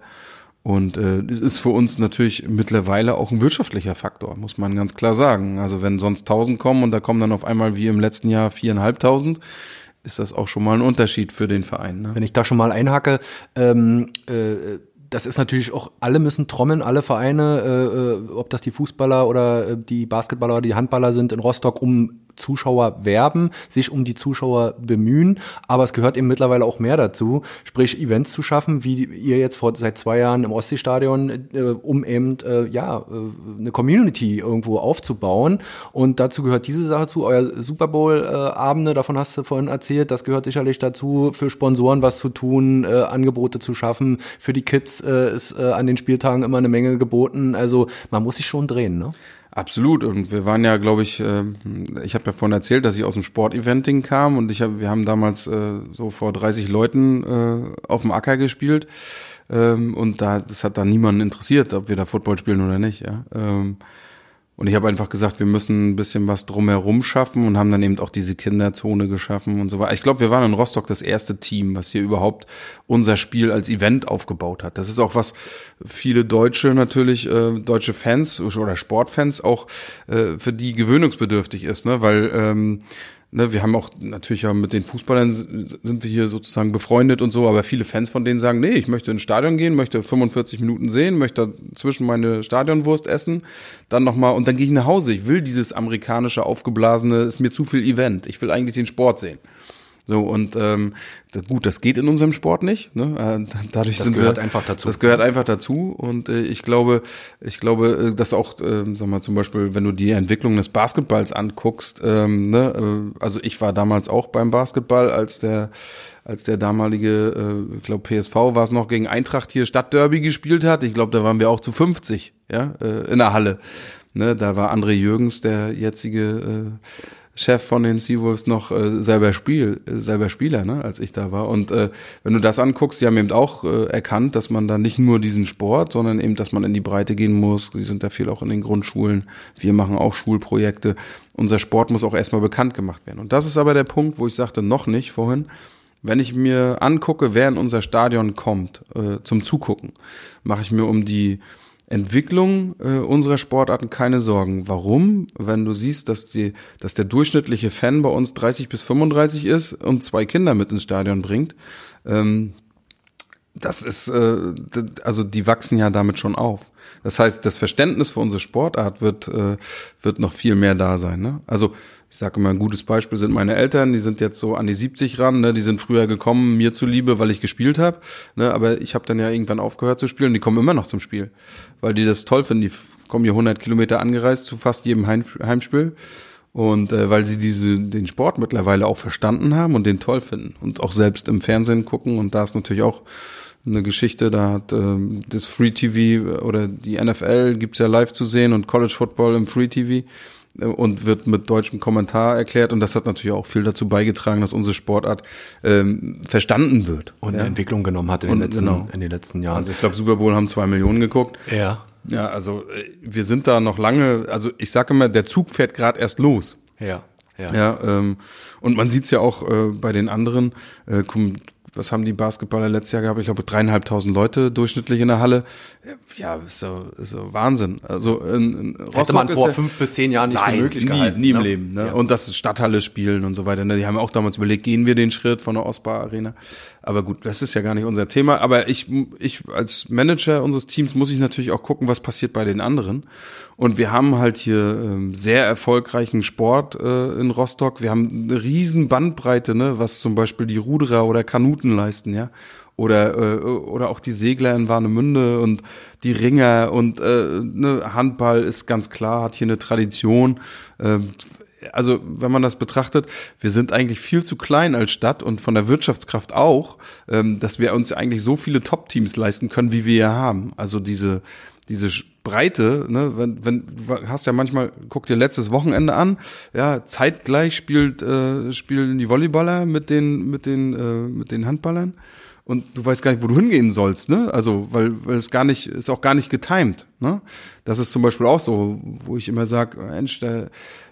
Und äh, es ist für uns natürlich mittlerweile auch ein wirtschaftlicher Faktor, muss man ganz klar sagen. Also wenn sonst 1000 kommen und da kommen dann auf einmal wie im letzten Jahr viereinhalbtausend, ist das auch schon mal ein Unterschied für den Verein. Ne? Wenn ich da schon mal einhacke, ähm, äh, das ist natürlich auch, alle müssen trommeln, alle Vereine, äh, äh ob das die Fußballer oder äh, die Basketballer oder die Handballer sind in Rostock, um Zuschauer werben, sich um die Zuschauer bemühen, aber es gehört eben mittlerweile auch mehr dazu, sprich Events zu schaffen, wie ihr jetzt vor seit zwei Jahren im Ostseestadion, äh, um eben äh, ja äh, eine Community irgendwo aufzubauen. Und dazu gehört diese Sache zu, euer Super Bowl äh, Abende, davon hast du vorhin erzählt, das gehört sicherlich dazu, für Sponsoren was zu tun, äh, Angebote zu schaffen, für die Kids äh, ist äh, an den Spieltagen immer eine Menge geboten, also man muss sich schon drehen, ne? Absolut. Und wir waren ja, glaube ich, äh, ich habe ja vorhin erzählt, dass ich aus dem Sporteventing kam und ich hab, wir haben damals äh, so vor 30 Leuten äh, auf dem Acker gespielt. Ähm, und da, das hat da niemanden interessiert, ob wir da Football spielen oder nicht. Ja. Ähm, und ich habe einfach gesagt, wir müssen ein bisschen was drumherum schaffen und haben dann eben auch diese Kinderzone geschaffen und so weiter. Ich glaube, wir waren in Rostock das erste Team, was hier überhaupt unser Spiel als Event aufgebaut hat. Das ist auch was viele Deutsche natürlich, äh, deutsche Fans oder Sportfans auch äh, für die gewöhnungsbedürftig ist, ne? Weil ähm, ne, wir haben auch natürlich ja mit den Fußballern sind wir hier sozusagen befreundet und so, aber viele Fans von denen sagen, nee, ich möchte ins Stadion gehen, möchte 45 Minuten sehen, möchte dazwischen meine Stadionwurst essen, dann nochmal und dann gehe ich nach Hause. Ich will dieses amerikanische aufgeblasene, ist mir zu viel Event. Ich will eigentlich den Sport sehen. So, und ähm, gut, das geht in unserem Sport nicht. Ne? Äh, dadurch das gehört wir, einfach dazu. Das gehört einfach dazu. Und äh, ich glaube, ich glaube, äh, dass auch, äh, sag mal, zum Beispiel, wenn du die Entwicklung des Basketballs anguckst, ähm, ne, äh, also ich war damals auch beim Basketball, als der als der damalige, äh, ich glaube PSV war es noch gegen Eintracht hier Stadtderby gespielt hat. Ich glaube, da waren wir auch zu 50, ja, äh, in der Halle. Ne, da war André Jürgens, der jetzige äh, Chef von den Seawolves noch äh, selber Spiel, selber Spieler, ne, als ich da war. Und äh, wenn du das anguckst, die haben eben auch äh, erkannt, dass man da nicht nur diesen Sport, sondern eben, dass man in die Breite gehen muss. Die sind da viel auch in den Grundschulen. Wir machen auch Schulprojekte. Unser Sport muss auch erstmal bekannt gemacht werden. Und das ist aber der Punkt, wo ich sagte, noch nicht vorhin. Wenn ich mir angucke, wer in unser Stadion kommt äh, zum Zugucken, mache ich mir um die Entwicklung äh, unserer Sportarten keine Sorgen. Warum? Wenn du siehst, dass die, dass der durchschnittliche Fan bei uns 30 bis 35 ist und zwei Kinder mit ins Stadion bringt, ähm, das ist, äh, also die wachsen ja damit schon auf. Das heißt, das Verständnis für unsere Sportart wird, äh, wird noch viel mehr da sein. Ne? Also ich sage immer, ein gutes Beispiel sind meine Eltern, die sind jetzt so an die 70 ran, ne? die sind früher gekommen, mir zuliebe, weil ich gespielt habe, ne? aber ich habe dann ja irgendwann aufgehört zu spielen, die kommen immer noch zum Spiel, weil die das toll finden, die kommen hier 100 Kilometer angereist zu fast jedem Heim Heimspiel und äh, weil sie diese den Sport mittlerweile auch verstanden haben und den toll finden und auch selbst im Fernsehen gucken und da ist natürlich auch eine Geschichte, da hat ähm, das Free TV oder die NFL gibt's ja live zu sehen und College Football im Free TV und wird mit deutschem Kommentar erklärt und das hat natürlich auch viel dazu beigetragen, dass unsere Sportart ähm, verstanden wird und eine Entwicklung genommen hat in, den letzten, genau. in den letzten Jahren. Also ich glaube, Super Bowl haben zwei Millionen geguckt. Ja. Ja, also äh, wir sind da noch lange, also ich sage immer, der Zug fährt gerade erst los. Ja. Ja, ja ähm, und man sieht's ja auch äh, bei den anderen, äh, was haben die Basketballer letztes Jahr gehabt? Ich glaube dreieinhalbtausend Leute durchschnittlich in der Halle. Ja, ist so, ist so Wahnsinn. Also in, in Rostock Hätte man vor ja, fünf bis zehn Jahren nicht nein, für möglich nie, gehalten. Nie im ne? Leben. Ne? Ja. Und das Stadthalle spielen und so weiter. Ne? Die haben auch damals überlegt, gehen wir den Schritt von der Ostbar Arena? Aber gut, das ist ja gar nicht unser Thema. Aber ich, ich als Manager unseres Teams muss ich natürlich auch gucken, was passiert bei den anderen. Und wir haben halt hier ähm, sehr erfolgreichen Sport äh, in Rostock. Wir haben eine riesen Bandbreite, ne, was zum Beispiel die Ruderer oder Kanuten leisten, ja. Oder, äh, oder auch die Segler in Warnemünde und die Ringer und äh, ne, Handball ist ganz klar, hat hier eine Tradition. Ähm, also wenn man das betrachtet, wir sind eigentlich viel zu klein als Stadt und von der Wirtschaftskraft auch, ähm, dass wir uns eigentlich so viele Top-Teams leisten können, wie wir ja haben. Also diese diese Breite, ne, wenn, wenn du hast ja manchmal, guck dir letztes Wochenende an, ja, zeitgleich spielt äh, spielen die Volleyballer mit den mit den äh, mit den Handballern und du weißt gar nicht, wo du hingehen sollst, ne? Also, weil, weil es gar nicht, ist auch gar nicht getimed, ne? Das ist zum Beispiel auch so, wo ich immer sage, Mensch, da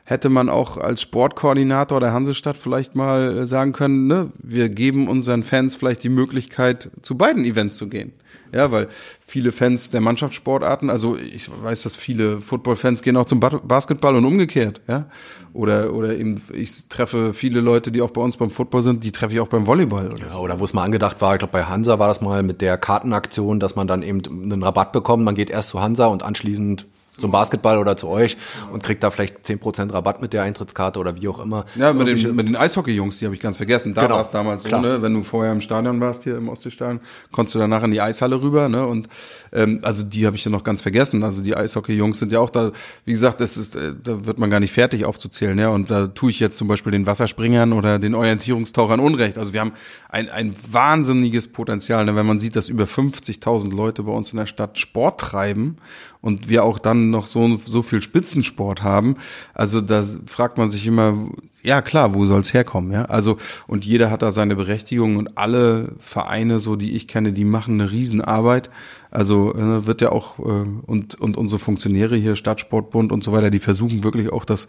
hätte man auch als Sportkoordinator der Hansestadt vielleicht mal sagen können, ne? Wir geben unseren Fans vielleicht die Möglichkeit, zu beiden Events zu gehen. Ja, weil viele Fans der Mannschaftssportarten, also ich weiß, dass viele Football-Fans gehen auch zum Basketball und umgekehrt, ja. Oder, oder eben, ich treffe viele Leute, die auch bei uns beim Football sind, die treffe ich auch beim Volleyball. Oder, ja, so. oder wo es mal angedacht war, ich glaube bei Hansa war das mal mit der Kartenaktion, dass man dann eben einen Rabatt bekommt, man geht erst zu Hansa und anschließend zum Basketball oder zu euch und kriegt da vielleicht zehn Prozent Rabatt mit der Eintrittskarte oder wie auch immer. Ja, mit den, mit den Eishockey-Jungs, die habe ich ganz vergessen. Da genau. war es damals so, ne? wenn du vorher im Stadion warst, hier im Ostseestadion, konntest du danach in die Eishalle rüber. Ne? Und ähm, also die habe ich ja noch ganz vergessen. Also die Eishockey-Jungs sind ja auch da, wie gesagt, das ist, äh, da wird man gar nicht fertig aufzuzählen. Ja? Und da tue ich jetzt zum Beispiel den Wasserspringern oder den Orientierungstauchern Unrecht. Also wir haben ein, ein wahnsinniges Potenzial, ne? wenn man sieht, dass über 50.000 Leute bei uns in der Stadt Sport treiben und wir auch dann noch so, so viel Spitzensport haben. Also da fragt man sich immer, ja klar, wo soll's herkommen, ja? Also und jeder hat da seine Berechtigung und alle Vereine, so die ich kenne, die machen eine Riesenarbeit. Also äh, wird ja auch äh, und und unsere Funktionäre hier Stadtsportbund und so weiter, die versuchen wirklich auch das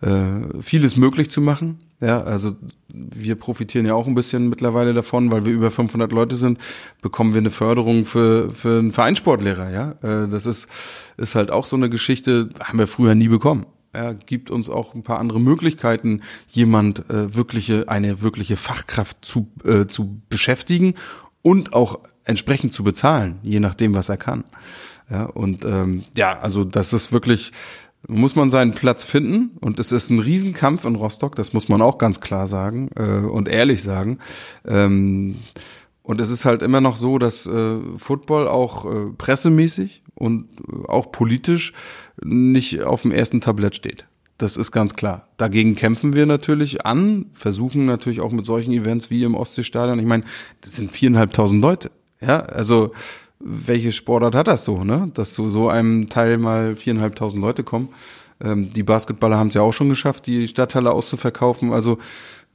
äh, vieles möglich zu machen. Ja, also wir profitieren ja auch ein bisschen mittlerweile davon, weil wir über 500 Leute sind, bekommen wir eine Förderung für für einen Vereinssportlehrer. Ja, äh, das ist ist halt auch so eine Geschichte, haben wir früher nie bekommen er gibt uns auch ein paar andere Möglichkeiten, jemand äh, wirkliche, eine wirkliche Fachkraft zu, äh, zu beschäftigen und auch entsprechend zu bezahlen, je nachdem, was er kann. Ja, und ähm, ja, also das ist wirklich, muss man seinen Platz finden und es ist ein Riesenkampf in Rostock, das muss man auch ganz klar sagen äh, und ehrlich sagen. Ähm, und es ist halt immer noch so, dass äh, Football auch äh, pressemäßig und äh, auch politisch nicht auf dem ersten Tablett steht. Das ist ganz klar. Dagegen kämpfen wir natürlich an, versuchen natürlich auch mit solchen Events wie im Ostseestadion. Ich meine, das sind viereinhalbtausend Leute. Ja, also welche Sportart hat das so, ne? Dass zu so einem Teil mal viereinhalbtausend Leute kommen. Ähm, die Basketballer haben es ja auch schon geschafft, die Stadthalle auszuverkaufen. Also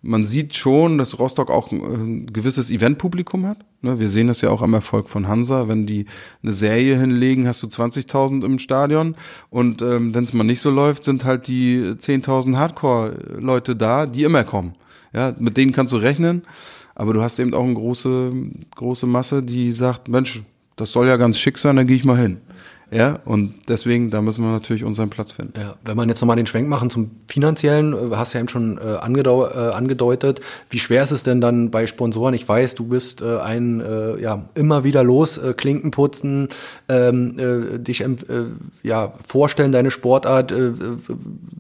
man sieht schon, dass Rostock auch ein, gewisses Eventpublikum hat. Ne, wir sehen das ja auch am Erfolg von Hansa. Wenn die eine Serie hinlegen, hast du 20.000 im Stadion. Und ähm, wenn es mal nicht so läuft, sind halt die 10.000 Hardcore-Leute da, die immer kommen. Ja, mit denen kannst du rechnen. Aber du hast eben auch eine große, große Masse, die sagt, Mensch, das soll ja ganz schick sein, dann gehe ich mal hin. Ja, und deswegen, da müssen wir natürlich unseren Platz finden. Ja, wenn man jetzt nochmal den Schwenk machen zum finanziellen, äh, hast du ja eben schon äh, äh, angedeutet. Wie schwer ist es denn dann bei Sponsoren? Ich weiß, du bist äh, ein äh, ja immer wieder los, äh, Klinken putzen, ähm, äh, dich äh, ja vorstellen, deine Sportart. Äh,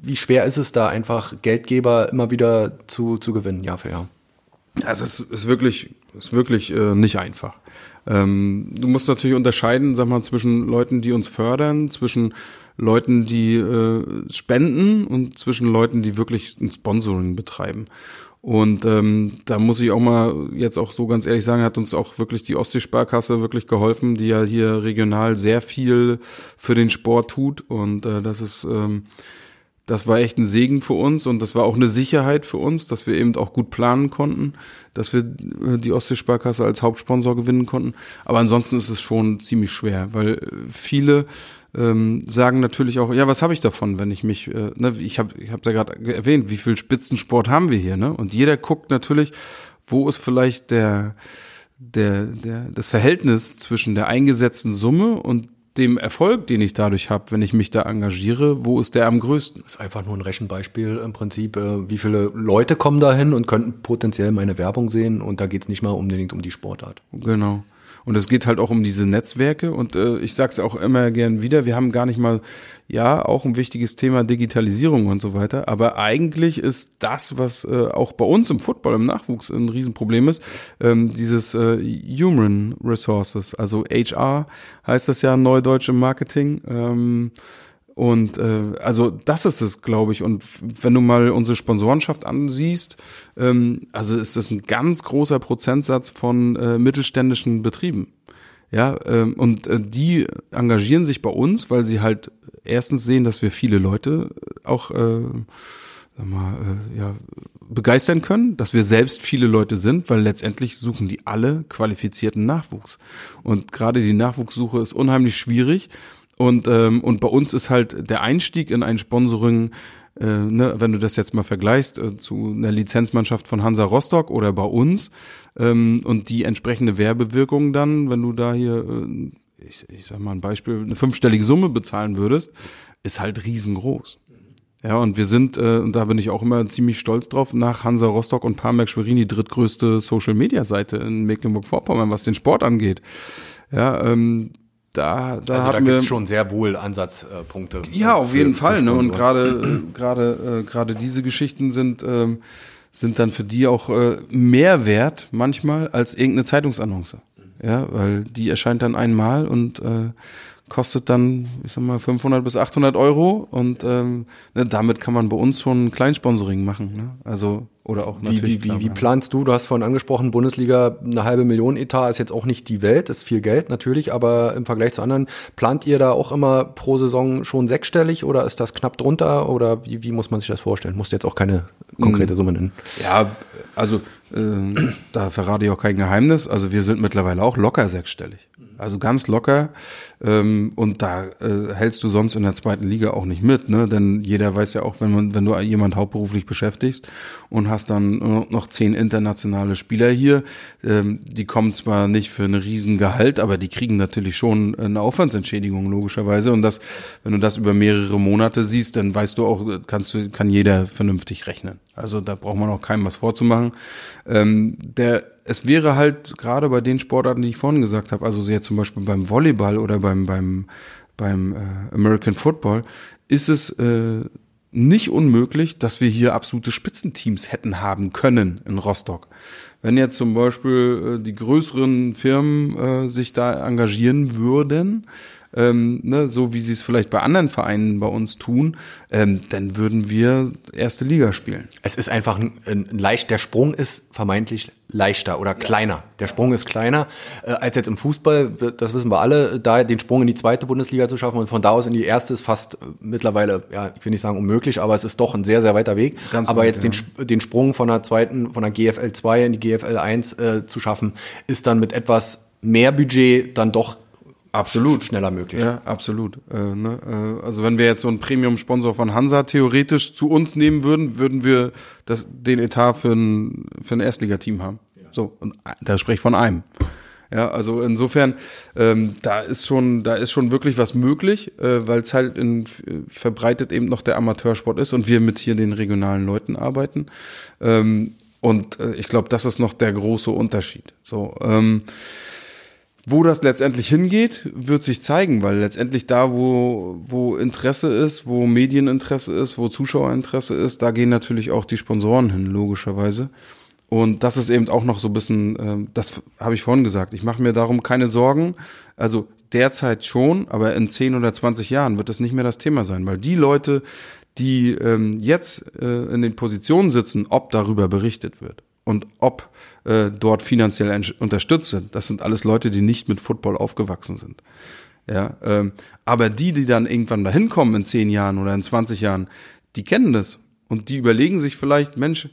wie schwer ist es da einfach Geldgeber immer wieder zu, zu gewinnen, Jahr für Jahr? Also es ist wirklich, ist wirklich äh, nicht einfach. Ähm, du musst natürlich unterscheiden, sag mal, zwischen Leuten, die uns fördern, zwischen Leuten, die äh, spenden und zwischen Leuten, die wirklich ein Sponsoring betreiben. Und ähm, da muss ich auch mal jetzt auch so ganz ehrlich sagen, hat uns auch wirklich die Ostseesparkasse wirklich geholfen, die ja hier regional sehr viel für den Sport tut. Und äh, das ist ähm, das war echt ein Segen für uns und das war auch eine Sicherheit für uns, dass wir eben auch gut planen konnten, dass wir äh, die Ostseesparkasse als Hauptsponsor gewinnen konnten. Aber ansonsten ist es schon ziemlich schwer, weil äh, viele ähm, sagen natürlich auch, ja, was habe ich davon, wenn ich mich, äh, ne, ich habe ich ja gerade erwähnt, wie viel Spitzensport haben wir hier, ne? Und jeder guckt natürlich, wo ist vielleicht der der der das Verhältnis zwischen der eingesetzten Summe und dem Erfolg, den ich dadurch habe, wenn ich mich da engagiere, wo ist der am größten? Das ist einfach nur ein Rechenbeispiel im Prinzip. Äh, wie viele Leute kommen da hin und könnten potenziell meine Werbung sehen und da geht es nicht mal unbedingt um die Sportart. Genau. Und es geht halt auch um diese Netzwerke. Und äh, ich sage es auch immer gern wieder, wir haben gar nicht mal, ja, auch ein wichtiges Thema Digitalisierung und so weiter, aber eigentlich ist das, was äh, auch bei uns im Football, im Nachwuchs ein Riesenproblem ist, ähm, dieses äh, Human Resources, also HR heißt das ja Neudeutsch im Marketing. Ähm, und äh, also das ist es, glaube ich. Und wenn du mal unsere Sponsorenschaft ansiehst, ähm, also ist das ein ganz großer Prozentsatz von äh, mittelständischen Betrieben. Ja, ähm, und äh, die engagieren sich bei uns, weil sie halt erstens sehen, dass wir viele Leute auch äh, sag mal, äh, ja, begeistern können, dass wir selbst viele Leute sind, weil letztendlich suchen die alle qualifizierten Nachwuchs. Und gerade die Nachwuchssuche ist unheimlich schwierig und, ähm, und bei uns ist halt der Einstieg in ein Sponsoring, äh, ne, wenn du das jetzt mal vergleichst äh, zu einer Lizenzmannschaft von Hansa Rostock oder bei uns ähm, und die entsprechende Werbewirkung dann, wenn du da hier, äh, ich, ich sag mal ein Beispiel, eine fünfstellige Summe bezahlen würdest, ist halt riesengroß. Ja, und wir sind, äh, und da bin ich auch immer ziemlich stolz drauf, nach Hansa Rostock und Parmack Schwerin die drittgrößte Social-Media-Seite in Mecklenburg-Vorpommern, was den Sport angeht. Ja, ähm, da, da also da gibt es schon sehr wohl Ansatzpunkte. Ja, auf für, jeden Fall. Ne? Und gerade äh, gerade äh, gerade diese Geschichten sind ähm, sind dann für die auch äh, mehr wert manchmal als irgendeine Zeitungsannonce. Ja, weil die erscheint dann einmal und äh, kostet dann, ich sag mal, 500 bis 800 Euro und ähm, ne, damit kann man bei uns schon ein Kleinsponsoring machen. Ne? Also oder auch natürlich. Wie, wie, wie, wie planst du? Du hast vorhin angesprochen, Bundesliga eine halbe Million Etat ist jetzt auch nicht die Welt, ist viel Geld natürlich, aber im Vergleich zu anderen plant ihr da auch immer pro Saison schon sechsstellig oder ist das knapp drunter oder wie, wie muss man sich das vorstellen? Musst du jetzt auch keine konkrete Summe nennen? Ja, also äh, da verrate ich auch kein Geheimnis. Also wir sind mittlerweile auch locker sechsstellig. Also ganz locker. Ähm, und da äh, hältst du sonst in der zweiten Liga auch nicht mit, ne? Denn jeder weiß ja auch, wenn man, wenn du jemand hauptberuflich beschäftigst und hast dann noch zehn internationale Spieler hier, ähm, die kommen zwar nicht für einen riesen Gehalt, aber die kriegen natürlich schon eine Aufwandsentschädigung logischerweise. Und das, wenn du das über mehrere Monate siehst, dann weißt du auch, kannst du, kann jeder vernünftig rechnen. Also da braucht man auch keinem was vorzumachen. Ähm, der es wäre halt gerade bei den Sportarten, die ich vorhin gesagt habe, also jetzt zum Beispiel beim Volleyball oder beim, beim, beim äh, American Football, ist es äh, nicht unmöglich, dass wir hier absolute Spitzenteams hätten haben können in Rostock. Wenn jetzt zum Beispiel äh, die größeren Firmen äh, sich da engagieren würden, ähm, ne, so wie sie es vielleicht bei anderen Vereinen bei uns tun, ähm, dann würden wir erste Liga spielen. Es ist einfach ein, ein leicht, der Sprung ist vermeintlich leichter oder kleiner. Der Sprung ist kleiner äh, als jetzt im Fußball, das wissen wir alle, da den Sprung in die zweite Bundesliga zu schaffen und von da aus in die erste ist fast äh, mittlerweile, ja, ich will nicht sagen unmöglich, aber es ist doch ein sehr, sehr weiter Weg. Ganz aber weit, jetzt ja. den, den Sprung von der zweiten, von der GFL 2 in die GFL 1 äh, zu schaffen, ist dann mit etwas mehr Budget dann doch Absolut. Schneller möglich. Ja, absolut. Äh, ne? äh, also wenn wir jetzt so einen Premium-Sponsor von Hansa theoretisch zu uns nehmen würden, würden wir das, den Etat für ein, für ein Erstligateam haben. Ja. So, und da spreche ich von einem. Ja, also insofern, ähm, da ist schon, da ist schon wirklich was möglich, äh, weil es halt in, verbreitet eben noch der Amateursport ist und wir mit hier den regionalen Leuten arbeiten. Ähm, und äh, ich glaube, das ist noch der große Unterschied. So, ähm, wo das letztendlich hingeht, wird sich zeigen, weil letztendlich da, wo, wo Interesse ist, wo Medieninteresse ist, wo Zuschauerinteresse ist, da gehen natürlich auch die Sponsoren hin, logischerweise. Und das ist eben auch noch so ein bisschen, äh, das habe ich vorhin gesagt, ich mache mir darum keine Sorgen. Also derzeit schon, aber in 10 oder 20 Jahren wird das nicht mehr das Thema sein, weil die Leute, die ähm, jetzt äh, in den Positionen sitzen, ob darüber berichtet wird und ob äh, dort finanziell unterstützt sind, das sind alles Leute, die nicht mit Football aufgewachsen sind. Ja, ähm, aber die, die dann irgendwann dahin kommen in 10 Jahren oder in 20 Jahren, die kennen das und die überlegen sich vielleicht, Mensch,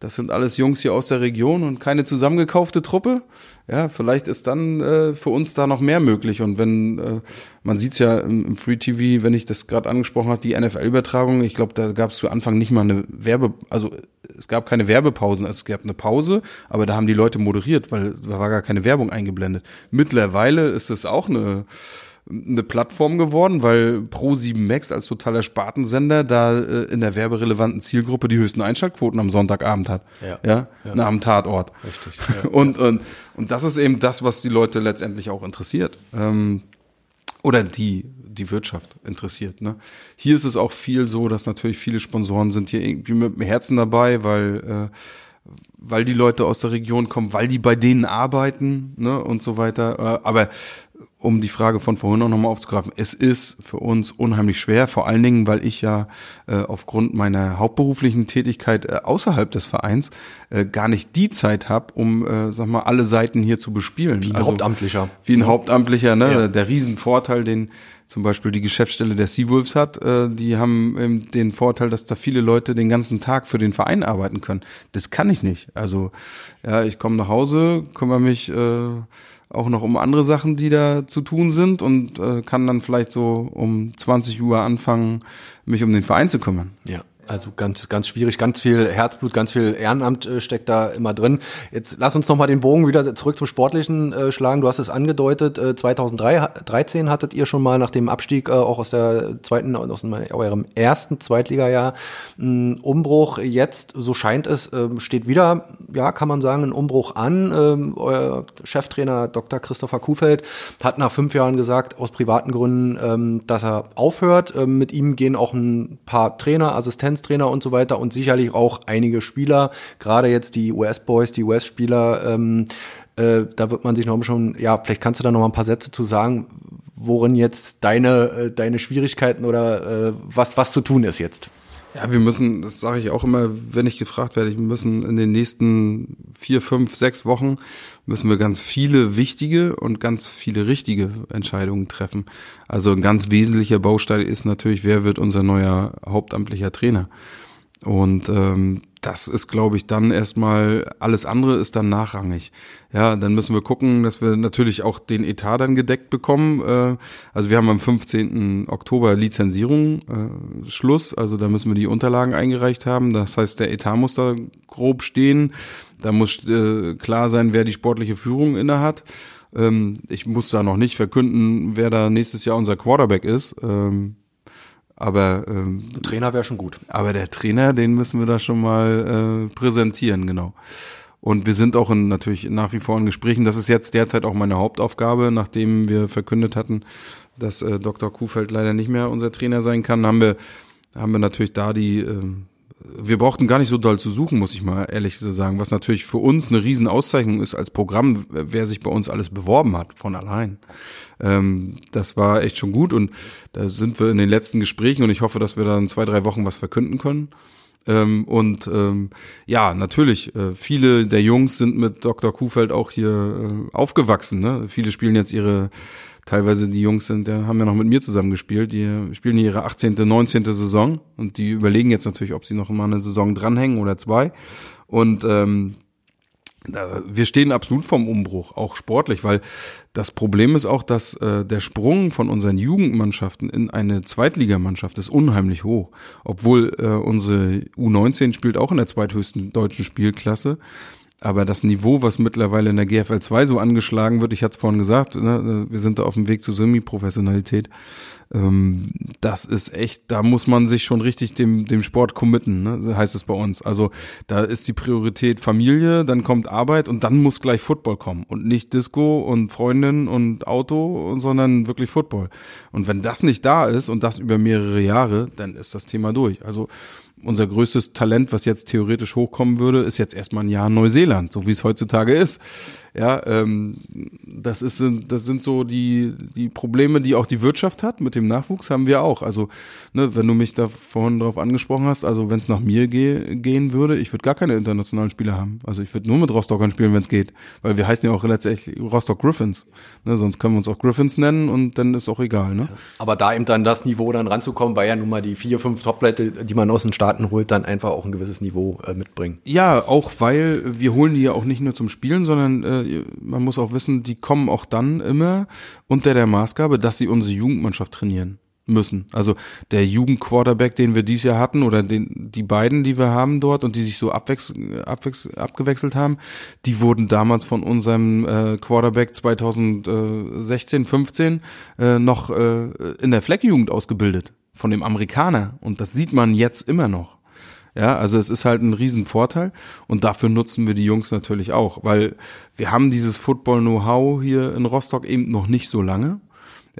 das sind alles Jungs hier aus der Region und keine zusammengekaufte Truppe. Ja, vielleicht ist dann äh, für uns da noch mehr möglich. Und wenn, äh, man sieht's ja im, im Free TV, wenn ich das gerade angesprochen habe, die NFL-Übertragung, ich glaube, da gab es zu Anfang nicht mal eine Werbe, also es gab keine Werbepausen, es gab eine Pause, aber da haben die Leute moderiert, weil da war gar keine Werbung eingeblendet. Mittlerweile ist es auch eine eine Plattform geworden, weil Pro7 Max als totaler Spartensender da äh, in der werberelevanten Zielgruppe die höchsten Einschaltquoten am Sonntagabend hat. Ja. ja? ja. Nach dem Tatort. Richtig. Ja. und, und, und das ist eben das, was die Leute letztendlich auch interessiert. Ähm, oder die, die Wirtschaft interessiert. Ne? Hier ist es auch viel so, dass natürlich viele Sponsoren sind hier irgendwie mit dem Herzen dabei, weil äh, weil die Leute aus der Region kommen, weil die bei denen arbeiten ne, und so weiter. Äh, aber um die Frage von vorhin auch nochmal aufzugreifen, es ist für uns unheimlich schwer, vor allen Dingen, weil ich ja äh, aufgrund meiner hauptberuflichen Tätigkeit äh, außerhalb des Vereins äh, gar nicht die Zeit habe, um, äh, sag mal, alle Seiten hier zu bespielen. Wie ein also, Hauptamtlicher. Wie ein Hauptamtlicher, ne? Ja. Der Riesenvorteil, den zum Beispiel die Geschäftsstelle der Seawolves hat, äh, die haben ähm, den Vorteil, dass da viele Leute den ganzen Tag für den Verein arbeiten können. Das kann ich nicht. Also ja, ich komme nach Hause, kümmere mich äh, auch noch um andere Sachen, die da zu tun sind und äh, kann dann vielleicht so um 20 Uhr anfangen, mich um den Verein zu kümmern. Ja. Also ganz, ganz schwierig, ganz viel Herzblut, ganz viel Ehrenamt äh, steckt da immer drin. Jetzt lass uns nochmal den Bogen wieder zurück zum Sportlichen äh, schlagen. Du hast es angedeutet, äh, 2013 hattet ihr schon mal nach dem Abstieg äh, auch aus der zweiten, aus eurem ersten Zweitligajahr einen Umbruch. Jetzt, so scheint es, äh, steht wieder, ja, kann man sagen, ein Umbruch an. Ähm, euer Cheftrainer Dr. Christopher Kuhfeld hat nach fünf Jahren gesagt, aus privaten Gründen, ähm, dass er aufhört. Ähm, mit ihm gehen auch ein paar Trainer, Assistenzen Assistenztrainer und so weiter und sicherlich auch einige Spieler, gerade jetzt die US-Boys, die US-Spieler, ähm, äh, da wird man sich noch schon, ja, vielleicht kannst du da noch mal ein paar Sätze zu sagen, worin jetzt deine, äh, deine Schwierigkeiten oder äh, was, was zu tun ist jetzt. Ja, wir müssen, das sage ich auch immer, wenn ich gefragt werde, wir müssen in den nächsten vier, fünf, sechs Wochen müssen wir ganz viele wichtige und ganz viele richtige Entscheidungen treffen. Also ein ganz wesentlicher Baustein ist natürlich, wer wird unser neuer hauptamtlicher Trainer? Und ähm, das ist, glaube ich, dann erstmal, alles andere ist dann nachrangig. Ja, dann müssen wir gucken, dass wir natürlich auch den Etat dann gedeckt bekommen. Äh, also wir haben am 15. Oktober Lizenzierung, äh, Schluss, also da müssen wir die Unterlagen eingereicht haben. Das heißt, der Etat muss da grob stehen. Da muss äh, klar sein, wer die sportliche Führung innehat. Ähm, ich muss da noch nicht verkünden, wer da nächstes Jahr unser Quarterback ist. Ähm, aber ähm, der Trainer wäre schon gut. Aber der Trainer, den müssen wir da schon mal äh, präsentieren, genau. Und wir sind auch in, natürlich nach wie vor in Gesprächen. Das ist jetzt derzeit auch meine Hauptaufgabe, nachdem wir verkündet hatten, dass äh, Dr. Kuhfeld leider nicht mehr unser Trainer sein kann, haben wir, haben wir natürlich da die äh, wir brauchten gar nicht so doll zu suchen, muss ich mal ehrlich so sagen, was natürlich für uns eine Riesenauszeichnung ist als Programm, wer sich bei uns alles beworben hat, von allein. Ähm, das war echt schon gut und da sind wir in den letzten Gesprächen und ich hoffe, dass wir da in zwei, drei Wochen was verkünden können. Ähm, und ähm, ja, natürlich, äh, viele der Jungs sind mit Dr. Kuhfeld auch hier äh, aufgewachsen. Ne? Viele spielen jetzt ihre teilweise die Jungs sind, der haben ja noch mit mir zusammen gespielt, die spielen ihre 18., 19. Saison und die überlegen jetzt natürlich, ob sie noch mal eine Saison dranhängen oder zwei. Und ähm, wir stehen absolut vom Umbruch, auch sportlich, weil das Problem ist auch, dass äh, der Sprung von unseren Jugendmannschaften in eine Zweitligamannschaft ist unheimlich hoch. Obwohl äh, unsere U19 spielt auch in der zweithöchsten deutschen Spielklasse. Aber das Niveau, was mittlerweile in der GFL 2 so angeschlagen wird, ich hatte es vorhin gesagt, ne, wir sind da auf dem Weg zur Semi-Professionalität. Ähm, das ist echt, da muss man sich schon richtig dem, dem Sport committen, ne, heißt es bei uns. Also da ist die Priorität Familie, dann kommt Arbeit und dann muss gleich Football kommen und nicht Disco und Freundin und Auto, sondern wirklich Football. Und wenn das nicht da ist und das über mehrere Jahre, dann ist das Thema durch. Also unser größtes Talent, was jetzt theoretisch hochkommen würde, ist jetzt erstmal ein Jahr Neuseeland, so wie es heutzutage ist. Ja, ähm, das ist, das sind so die, die Probleme, die auch die Wirtschaft hat. Mit dem Nachwuchs haben wir auch. Also, ne, wenn du mich da vorhin drauf angesprochen hast, also wenn es nach mir ge gehen würde, ich würde gar keine internationalen Spieler haben. Also ich würde nur mit Rostockern spielen, wenn es geht. Weil wir heißen ja auch letztendlich Rostock Griffins. Ne, sonst können wir uns auch Griffins nennen und dann ist auch egal. Ne? Aber da eben dann das Niveau dann ranzukommen, weil ja nun mal die vier, fünf Top-Leute, die man aus den Staaten holt, dann einfach auch ein gewisses Niveau äh, mitbringen. Ja, auch weil wir holen die ja auch nicht nur zum Spielen, sondern äh, man muss auch wissen, die kommen auch dann immer unter der Maßgabe, dass sie unsere Jugendmannschaft trainieren müssen. Also der Jugendquarterback, den wir dieses Jahr hatten, oder den, die beiden, die wir haben dort und die sich so abwechs abgewechselt haben, die wurden damals von unserem äh, Quarterback 2016, 15 äh, noch äh, in der Fleckjugend ausgebildet, von dem Amerikaner. Und das sieht man jetzt immer noch. Ja, also es ist halt ein Riesenvorteil und dafür nutzen wir die Jungs natürlich auch, weil wir haben dieses Football-Know-how hier in Rostock eben noch nicht so lange.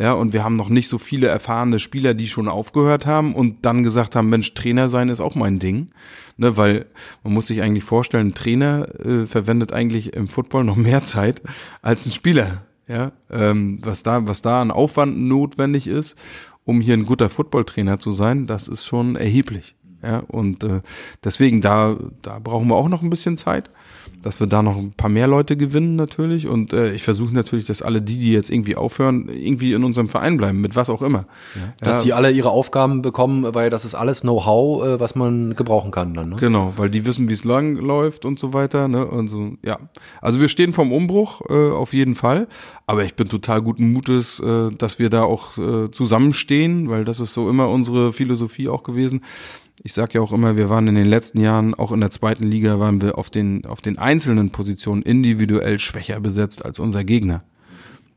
Ja, und wir haben noch nicht so viele erfahrene Spieler, die schon aufgehört haben und dann gesagt haben, Mensch, Trainer sein ist auch mein Ding. Ne, weil man muss sich eigentlich vorstellen, ein Trainer äh, verwendet eigentlich im Football noch mehr Zeit als ein Spieler. Ja, ähm, was da, was da an Aufwand notwendig ist, um hier ein guter Footballtrainer zu sein, das ist schon erheblich. Ja, und äh, deswegen, da, da brauchen wir auch noch ein bisschen Zeit, dass wir da noch ein paar mehr Leute gewinnen natürlich. Und äh, ich versuche natürlich, dass alle die, die jetzt irgendwie aufhören, irgendwie in unserem Verein bleiben, mit was auch immer. Ja, dass ja. die alle ihre Aufgaben bekommen, weil das ist alles Know-how, äh, was man gebrauchen kann dann. Ne? Genau, weil die wissen, wie es lang läuft und so weiter. Ne? Und so, ja. Also wir stehen vom Umbruch äh, auf jeden Fall. Aber ich bin total guten Mutes, äh, dass wir da auch äh, zusammenstehen, weil das ist so immer unsere Philosophie auch gewesen ich sage ja auch immer, wir waren in den letzten Jahren, auch in der zweiten Liga, waren wir auf den, auf den einzelnen Positionen individuell schwächer besetzt als unser Gegner.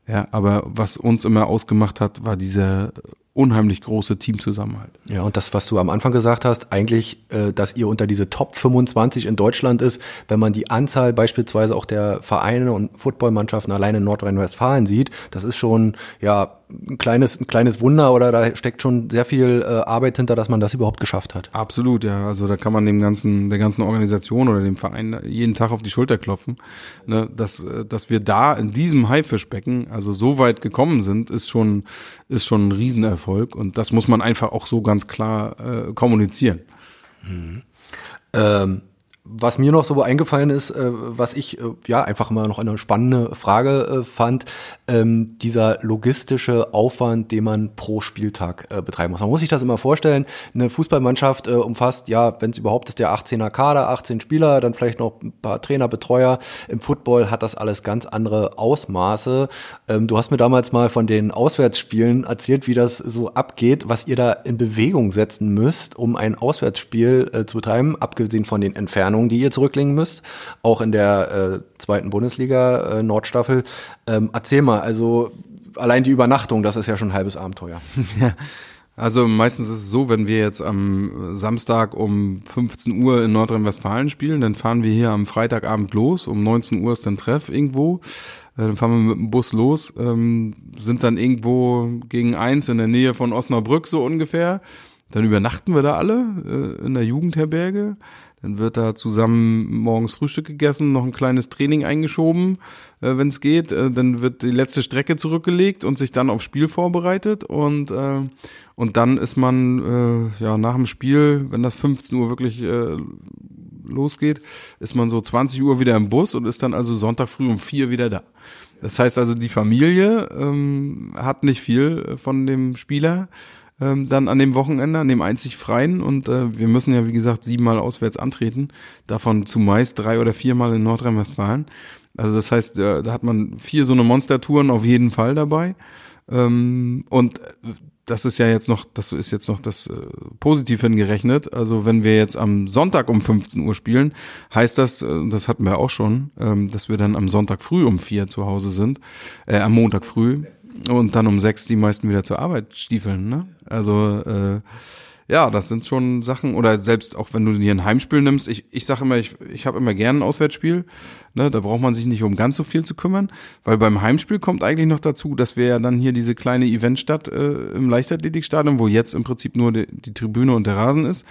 Ja, aber was uns immer ausgemacht hat, war dieser unheimlich große Teamzusammenhalt. Ja, und das, was du am Anfang gesagt hast, eigentlich, äh, dass ihr unter diese Top 25 in Deutschland ist, wenn man die Anzahl beispielsweise auch der Vereine und Footballmannschaften allein in Nordrhein-Westfalen sieht, das ist schon, ja, ein kleines, ein kleines Wunder oder da steckt schon sehr viel äh, Arbeit hinter, dass man das überhaupt geschafft hat. Absolut, ja. Also da kann man dem ganzen, der ganzen Organisation oder dem Verein jeden Tag auf die Schulter klopfen. Ne, dass, äh, dass wir da in diesem Haifischbecken also so weit gekommen sind, ist schon, ist schon ein Riesenerfolg und das muss man einfach auch so ganz klar äh, kommunizieren. Mhm. Ähm was mir noch so eingefallen ist, äh, was ich äh, ja einfach immer noch eine spannende Frage äh, fand, ähm, dieser logistische Aufwand, den man pro Spieltag betreiben muss. Man muss sich das immer vorstellen, eine Fußballmannschaft umfasst, ja, wenn es überhaupt ist, der 18er Kader, 18 Spieler, dann vielleicht noch ein paar Trainer, Betreuer. Im Football hat das alles ganz andere Ausmaße. Ähm, du hast mir damals mal von den Auswärtsspielen erzählt, wie das so abgeht, was ihr da in Bewegung setzen müsst, um ein Auswärtsspiel zu betreiben, abgesehen von den Entfernungen Entfernung, die ihr zurücklegen müsst, auch in der äh, zweiten Bundesliga äh, Nordstaffel. Ähm, erzähl mal, also allein die Übernachtung, das ist ja schon ein halbes Abenteuer. Ja. Also meistens ist es so, wenn wir jetzt am Samstag um 15 Uhr in Nordrhein-Westfalen spielen, dann fahren wir hier am Freitagabend los. Um 19 Uhr ist dann Treff irgendwo. Äh, dann fahren wir mit dem Bus los, ähm, sind dann irgendwo gegen eins in der Nähe von Osnabrück so ungefähr. Dann übernachten wir da alle äh, in der Jugendherberge. Dann wird da zusammen morgens Frühstück gegessen, noch ein kleines Training eingeschoben, äh, wenn es geht. Äh, dann wird die letzte Strecke zurückgelegt und sich dann aufs Spiel vorbereitet. Und, äh, und dann ist man äh, ja nach dem Spiel, wenn das 15 Uhr wirklich äh, losgeht, ist man so 20 Uhr wieder im Bus und ist dann also Sonntag früh um vier wieder da. Das heißt also, die Familie ähm, hat nicht viel von dem Spieler ähm, dann an dem Wochenende, an dem einzig freien. Und äh, wir müssen ja, wie gesagt, siebenmal auswärts antreten. Davon zumeist drei oder viermal in Nordrhein-Westfalen. Also das heißt, äh, da hat man vier so eine Monstertouren auf jeden Fall dabei. Ähm, und das ist ja jetzt noch, das ist jetzt noch das äh, positiv hingerechnet. Also wenn wir jetzt am Sonntag um 15 Uhr spielen, heißt das, äh, das hatten wir auch schon, ähm, dass wir dann am Sonntag früh um vier zu Hause sind, äh, am Montag früh und dann um sechs die meisten wieder zur Arbeit stiefeln. Ne? Also äh, ja, das sind schon Sachen, oder selbst auch wenn du hier ein Heimspiel nimmst, ich, ich sage immer, ich, ich habe immer gern ein Auswärtsspiel, ne, da braucht man sich nicht um ganz so viel zu kümmern, weil beim Heimspiel kommt eigentlich noch dazu, dass wir ja dann hier diese kleine Eventstadt äh, im Leichtathletikstadion, wo jetzt im Prinzip nur die, die Tribüne und der Rasen ist,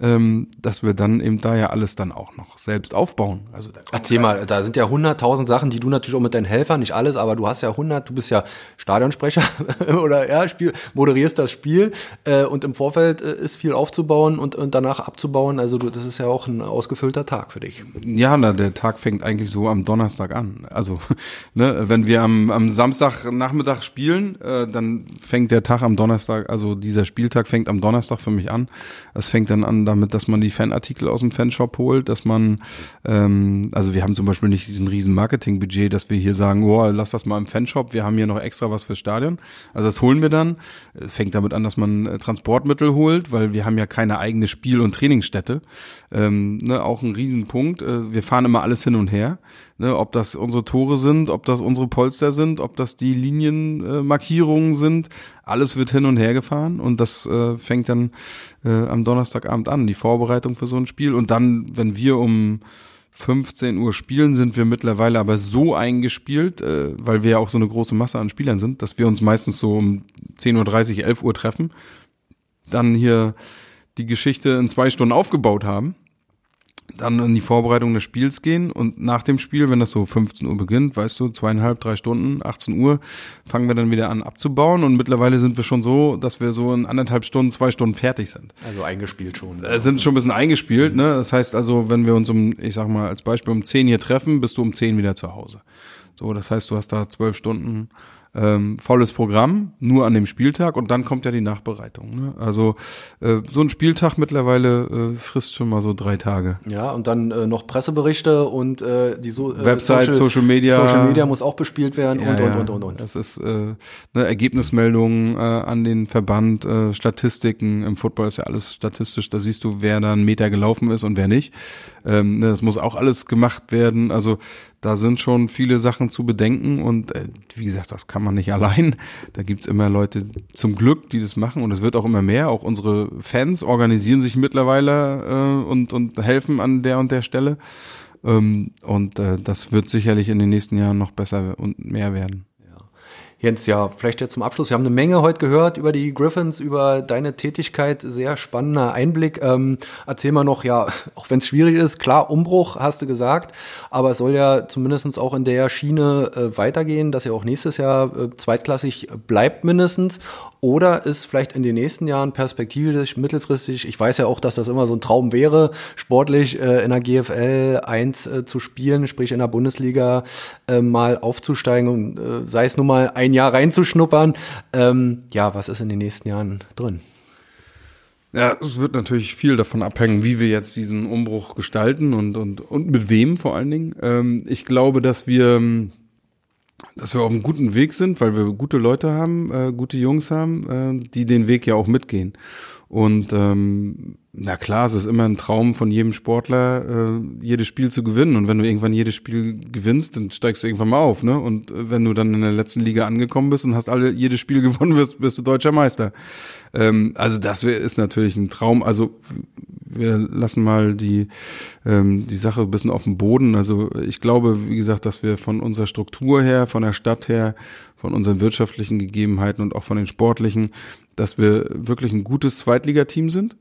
ähm, dass wir dann eben da ja alles dann auch noch selbst aufbauen. Also da Erzähl mal, da sind ja hunderttausend Sachen, die du natürlich auch mit deinen Helfern, nicht alles, aber du hast ja hundert, du bist ja Stadionsprecher oder ja, Spiel, moderierst das Spiel äh, und im Vorfeld äh, ist viel aufzubauen und, und danach abzubauen. Also du, das ist ja auch ein ausgefüllter Tag für dich. Ja, na, der Tag fängt eigentlich so am Donnerstag an. Also, ne, wenn wir am, am Samstagnachmittag spielen, äh, dann fängt der Tag am Donnerstag, also dieser Spieltag fängt am Donnerstag für mich an. Es fängt dann an damit, dass man die Fanartikel aus dem Fanshop holt, dass man, ähm, also wir haben zum Beispiel nicht diesen riesen Marketingbudget, dass wir hier sagen, oh, lass das mal im Fanshop, wir haben hier noch extra was fürs Stadion. Also das holen wir dann. Fängt damit an, dass man äh, Transportmittel holt, weil wir haben ja keine eigene Spiel- und Trainingsstätte. Ähm, ne, auch ein Riesenpunkt. Äh, wir fahren immer alles hin und her. Ne, ob das unsere Tore sind, ob das unsere Polster sind, ob das die Linienmarkierungen äh, sind, alles wird hin und her gefahren und das äh, fängt dann äh, am Donnerstagabend an, die Vorbereitung für so ein Spiel. Und dann, wenn wir um 15 Uhr spielen, sind wir mittlerweile aber so eingespielt, äh, weil wir ja auch so eine große Masse an Spielern sind, dass wir uns meistens so um 10.30 Uhr, 11 Uhr treffen, dann hier die Geschichte in zwei Stunden aufgebaut haben dann in die Vorbereitung des Spiels gehen und nach dem Spiel, wenn das so 15 Uhr beginnt, weißt du, zweieinhalb, drei Stunden, 18 Uhr, fangen wir dann wieder an abzubauen und mittlerweile sind wir schon so, dass wir so in anderthalb Stunden, zwei Stunden fertig sind. Also eingespielt schon. Äh, sind schon ein bisschen eingespielt, mhm. ne? Das heißt also, wenn wir uns um, ich sag mal als Beispiel um 10 hier treffen, bist du um 10 wieder zu Hause. So, das heißt, du hast da zwölf Stunden ähm, volles Programm, nur an dem Spieltag und dann kommt ja die Nachbereitung. Ne? Also äh, so ein Spieltag mittlerweile äh, frisst schon mal so drei Tage. Ja, und dann äh, noch Presseberichte und äh, die so, äh, Website, Social, Social, Media. Social Media muss auch bespielt werden ja, und, und, und, und, und, und. Das ist äh, ne, Ergebnismeldungen äh, an den Verband, äh, Statistiken. Im Football ist ja alles statistisch, da siehst du, wer da einen Meter gelaufen ist und wer nicht. Ähm, ne, das muss auch alles gemacht werden. Also da sind schon viele Sachen zu bedenken und äh, wie gesagt, das kann man nicht allein. Da gibt's immer Leute zum Glück, die das machen und es wird auch immer mehr. Auch unsere Fans organisieren sich mittlerweile äh, und, und helfen an der und der Stelle. Ähm, und äh, das wird sicherlich in den nächsten Jahren noch besser und mehr werden. Jens, ja, vielleicht jetzt zum Abschluss. Wir haben eine Menge heute gehört über die Griffins, über deine Tätigkeit. Sehr spannender Einblick. Ähm, erzähl mal noch, ja, auch wenn es schwierig ist, klar, Umbruch hast du gesagt, aber es soll ja zumindestens auch in der Schiene äh, weitergehen, dass ihr auch nächstes Jahr äh, zweitklassig bleibt mindestens. Oder ist vielleicht in den nächsten Jahren perspektivisch, mittelfristig, ich weiß ja auch, dass das immer so ein Traum wäre, sportlich äh, in der GFL 1 äh, zu spielen, sprich in der Bundesliga äh, mal aufzusteigen und äh, sei es nur mal ein Jahr reinzuschnuppern. Ähm, ja, was ist in den nächsten Jahren drin? Ja, es wird natürlich viel davon abhängen, wie wir jetzt diesen Umbruch gestalten und, und, und mit wem vor allen Dingen. Ähm, ich glaube, dass wir ähm, dass wir auf einem guten Weg sind, weil wir gute Leute haben, äh, gute Jungs haben, äh, die den Weg ja auch mitgehen. Und ähm, na klar, es ist immer ein Traum von jedem Sportler, äh, jedes Spiel zu gewinnen. Und wenn du irgendwann jedes Spiel gewinnst, dann steigst du irgendwann mal auf, ne? Und äh, wenn du dann in der letzten Liga angekommen bist und hast alle jedes Spiel gewonnen, wirst, bist du deutscher Meister. Ähm, also das ist natürlich ein Traum. Also wir lassen mal die, ähm, die Sache ein bisschen auf dem Boden. Also ich glaube, wie gesagt, dass wir von unserer Struktur her, von der Stadt her, von unseren wirtschaftlichen Gegebenheiten und auch von den sportlichen, dass wir wirklich ein gutes Zweitligateam sind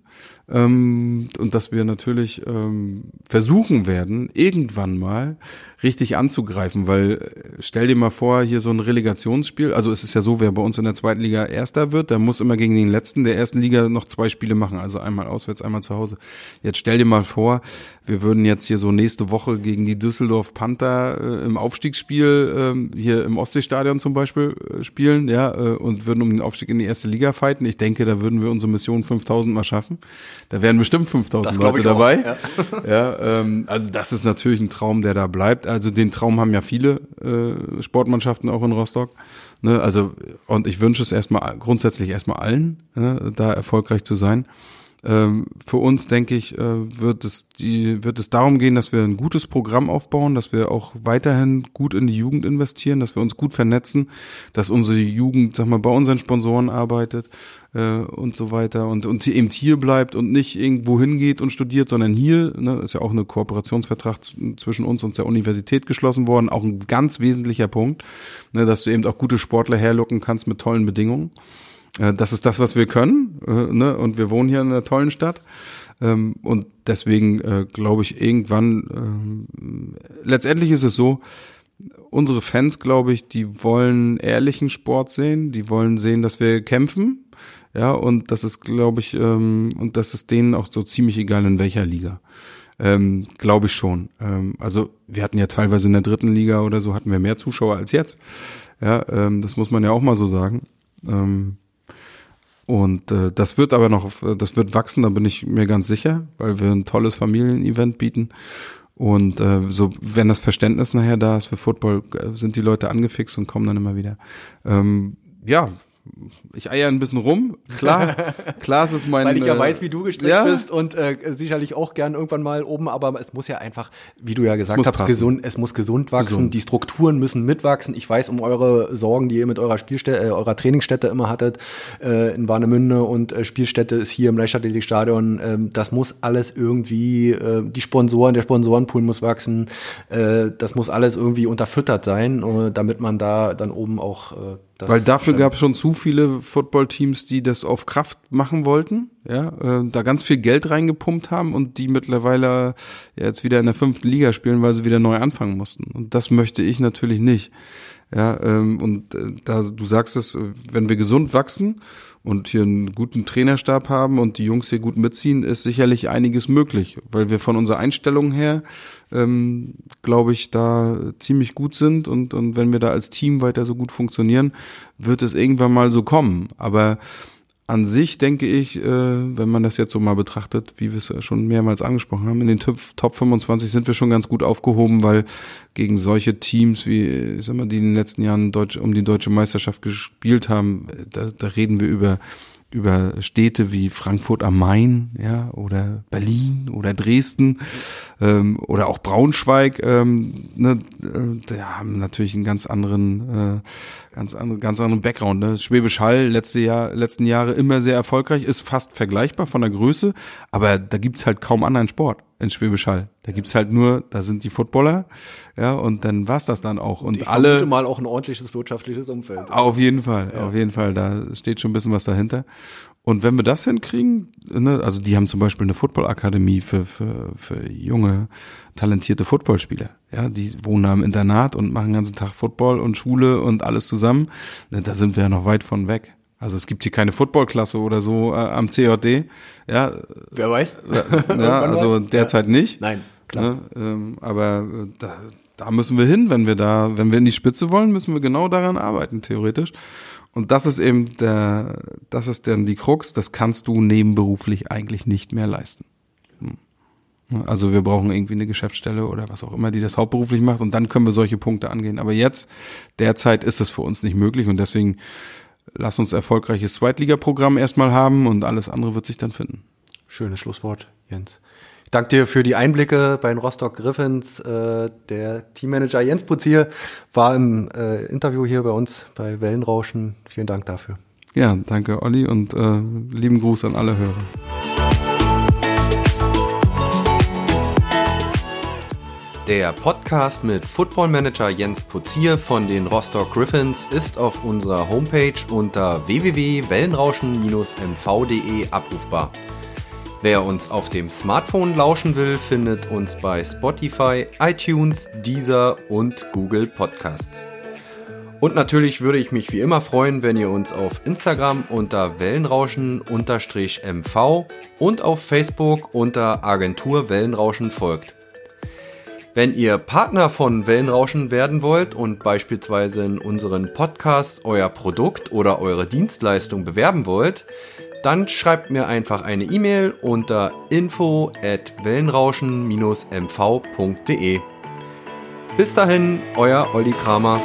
ähm, und dass wir natürlich ähm, versuchen werden, irgendwann mal richtig anzugreifen, weil äh, stell dir mal vor, hier so ein Relegationsspiel, also es ist ja so, wer bei uns in der zweiten Liga Erster wird, der muss immer gegen den Letzten der ersten Liga noch zwei Spiele machen, also einmal auswärts, einmal zu Hause. Jetzt stell dir mal vor, wir würden jetzt hier so nächste Woche gegen die Düsseldorf Panther äh, im Aufstiegsspiel äh, hier im Ostseestadion zum Beispiel äh, spielen, ja, äh, und würden um den Aufstieg in die erste Liga fighten. Ich denke, da würden wir unsere Mission 5000 mal schaffen. Da wären bestimmt 5000 Leute dabei. Auch, ja. ja ähm, also das ist natürlich ein Traum, der da bleibt. Also den Traum haben ja viele äh, Sportmannschaften auch in Rostock. Ne? Also und ich wünsche es erstmal grundsätzlich erstmal allen, ne? da erfolgreich zu sein. Ähm, für uns, denke ich, äh, wird es die, wird es darum gehen, dass wir ein gutes Programm aufbauen, dass wir auch weiterhin gut in die Jugend investieren, dass wir uns gut vernetzen, dass unsere Jugend, sag mal, bei unseren Sponsoren arbeitet äh, und so weiter und, und eben hier bleibt und nicht irgendwo hingeht und studiert, sondern hier, ne, ist ja auch eine Kooperationsvertrag zwischen uns und der Universität geschlossen worden, auch ein ganz wesentlicher Punkt, ne, dass du eben auch gute Sportler herlocken kannst mit tollen Bedingungen. Äh, das ist das, was wir können. Äh, ne? Und wir wohnen hier in einer tollen Stadt. Ähm, und deswegen äh, glaube ich, irgendwann, letztendlich ist es so, unsere Fans, glaube ich, die wollen ehrlichen Sport sehen, die wollen sehen, dass wir kämpfen. Ja, und das ist, glaube ich, ähm, und das ist denen auch so ziemlich egal, in welcher Liga. Ähm, glaube ich schon. Ähm, also wir hatten ja teilweise in der dritten Liga oder so hatten wir mehr Zuschauer als jetzt. Ja, ähm, das muss man ja auch mal so sagen. Ähm, und äh, das wird aber noch, das wird wachsen, da bin ich mir ganz sicher, weil wir ein tolles Familienevent bieten. Und äh, so, wenn das Verständnis nachher da ist für Football, äh, sind die Leute angefixt und kommen dann immer wieder. Ähm, ja, ich eier ein bisschen rum. Klar, klar ist es mein. Weil ich ja äh, weiß, wie du gestrickt ja. bist und äh, sicherlich auch gern irgendwann mal oben, aber es muss ja einfach, wie du ja gesagt hast, gesund, es muss gesund wachsen. Gesund. Die Strukturen müssen mitwachsen. Ich weiß um eure Sorgen, die ihr mit eurer Spielstätte, äh, eurer Trainingsstätte immer hattet äh, in Warnemünde und äh, Spielstätte ist hier im Leichtathletikstadion. Äh, das muss alles irgendwie, äh, die Sponsoren, der Sponsorenpool muss wachsen. Äh, das muss alles irgendwie unterfüttert sein, äh, damit man da dann oben auch äh, das Weil dafür gab es schon zu viele Footballteams, die das auf Kraft machen wollten, ja, äh, da ganz viel Geld reingepumpt haben und die mittlerweile jetzt wieder in der fünften Liga spielen, weil sie wieder neu anfangen mussten. Und das möchte ich natürlich nicht. Ja, ähm, und äh, da du sagst es, wenn wir gesund wachsen und hier einen guten Trainerstab haben und die Jungs hier gut mitziehen, ist sicherlich einiges möglich, weil wir von unserer Einstellung her, ähm, glaube ich, da ziemlich gut sind und, und wenn wir da als Team weiter so gut funktionieren, wird es irgendwann mal so kommen. Aber an sich denke ich, äh, wenn man das jetzt so mal betrachtet, wie wir es schon mehrmals angesprochen haben, in den Top 25 sind wir schon ganz gut aufgehoben, weil gegen solche Teams wie, ich sag mal, die in den letzten Jahren Deutsch, um die deutsche Meisterschaft gespielt haben, da, da reden wir über über Städte wie Frankfurt am Main, ja, oder Berlin oder Dresden ähm, oder auch Braunschweig, ähm, ne, äh, haben natürlich einen ganz anderen, äh, ganz anderen, ganz anderen Background. Ne? Schwäbisch Hall letzte Jahr, letzten Jahre immer sehr erfolgreich, ist fast vergleichbar von der Größe, aber da gibt's halt kaum anderen Sport in Schwäbisch Hall. Da gibt's halt nur, da sind die Footballer, ja, und dann war's das dann auch. Und ich alle. mal auch ein ordentliches wirtschaftliches Umfeld. Auf jeden Fall, ja. auf jeden Fall. Da steht schon ein bisschen was dahinter. Und wenn wir das hinkriegen, ne, also die haben zum Beispiel eine Footballakademie für, für, für junge, talentierte Footballspieler. Ja, die wohnen da im Internat und machen den ganzen Tag Football und Schule und alles zusammen. Ne, da sind wir ja noch weit von weg. Also es gibt hier keine Footballklasse oder so äh, am CJD. Ja, wer weiß? ja, also derzeit ja. nicht. Nein, klar. Ne, ähm, aber äh, da, da müssen wir hin, wenn wir da, wenn wir in die Spitze wollen, müssen wir genau daran arbeiten, theoretisch. Und das ist eben der, das ist dann die Krux, das kannst du nebenberuflich eigentlich nicht mehr leisten. Hm. Also wir brauchen irgendwie eine Geschäftsstelle oder was auch immer, die das hauptberuflich macht und dann können wir solche Punkte angehen. Aber jetzt, derzeit ist es für uns nicht möglich und deswegen lass uns erfolgreiches Zweitligaprogramm erstmal haben und alles andere wird sich dann finden. Schönes Schlusswort, Jens. Ich danke dir für die Einblicke bei den Rostock Griffins. Äh, der Teammanager Jens Putzier war im äh, Interview hier bei uns bei Wellenrauschen. Vielen Dank dafür. Ja, danke Olli und äh, lieben Gruß an alle Hörer. Der Podcast mit Football Manager Jens Putzier von den Rostock Griffins ist auf unserer Homepage unter www.wellenrauschen-mv.de abrufbar. Wer uns auf dem Smartphone lauschen will, findet uns bei Spotify, iTunes, Deezer und Google Podcast. Und natürlich würde ich mich wie immer freuen, wenn ihr uns auf Instagram unter Wellenrauschen-MV und auf Facebook unter Agentur Wellenrauschen folgt. Wenn ihr Partner von Wellenrauschen werden wollt und beispielsweise in unseren Podcasts euer Produkt oder eure Dienstleistung bewerben wollt, dann schreibt mir einfach eine E-Mail unter info at wellenrauschen-mv.de. Bis dahin, euer Olli Kramer.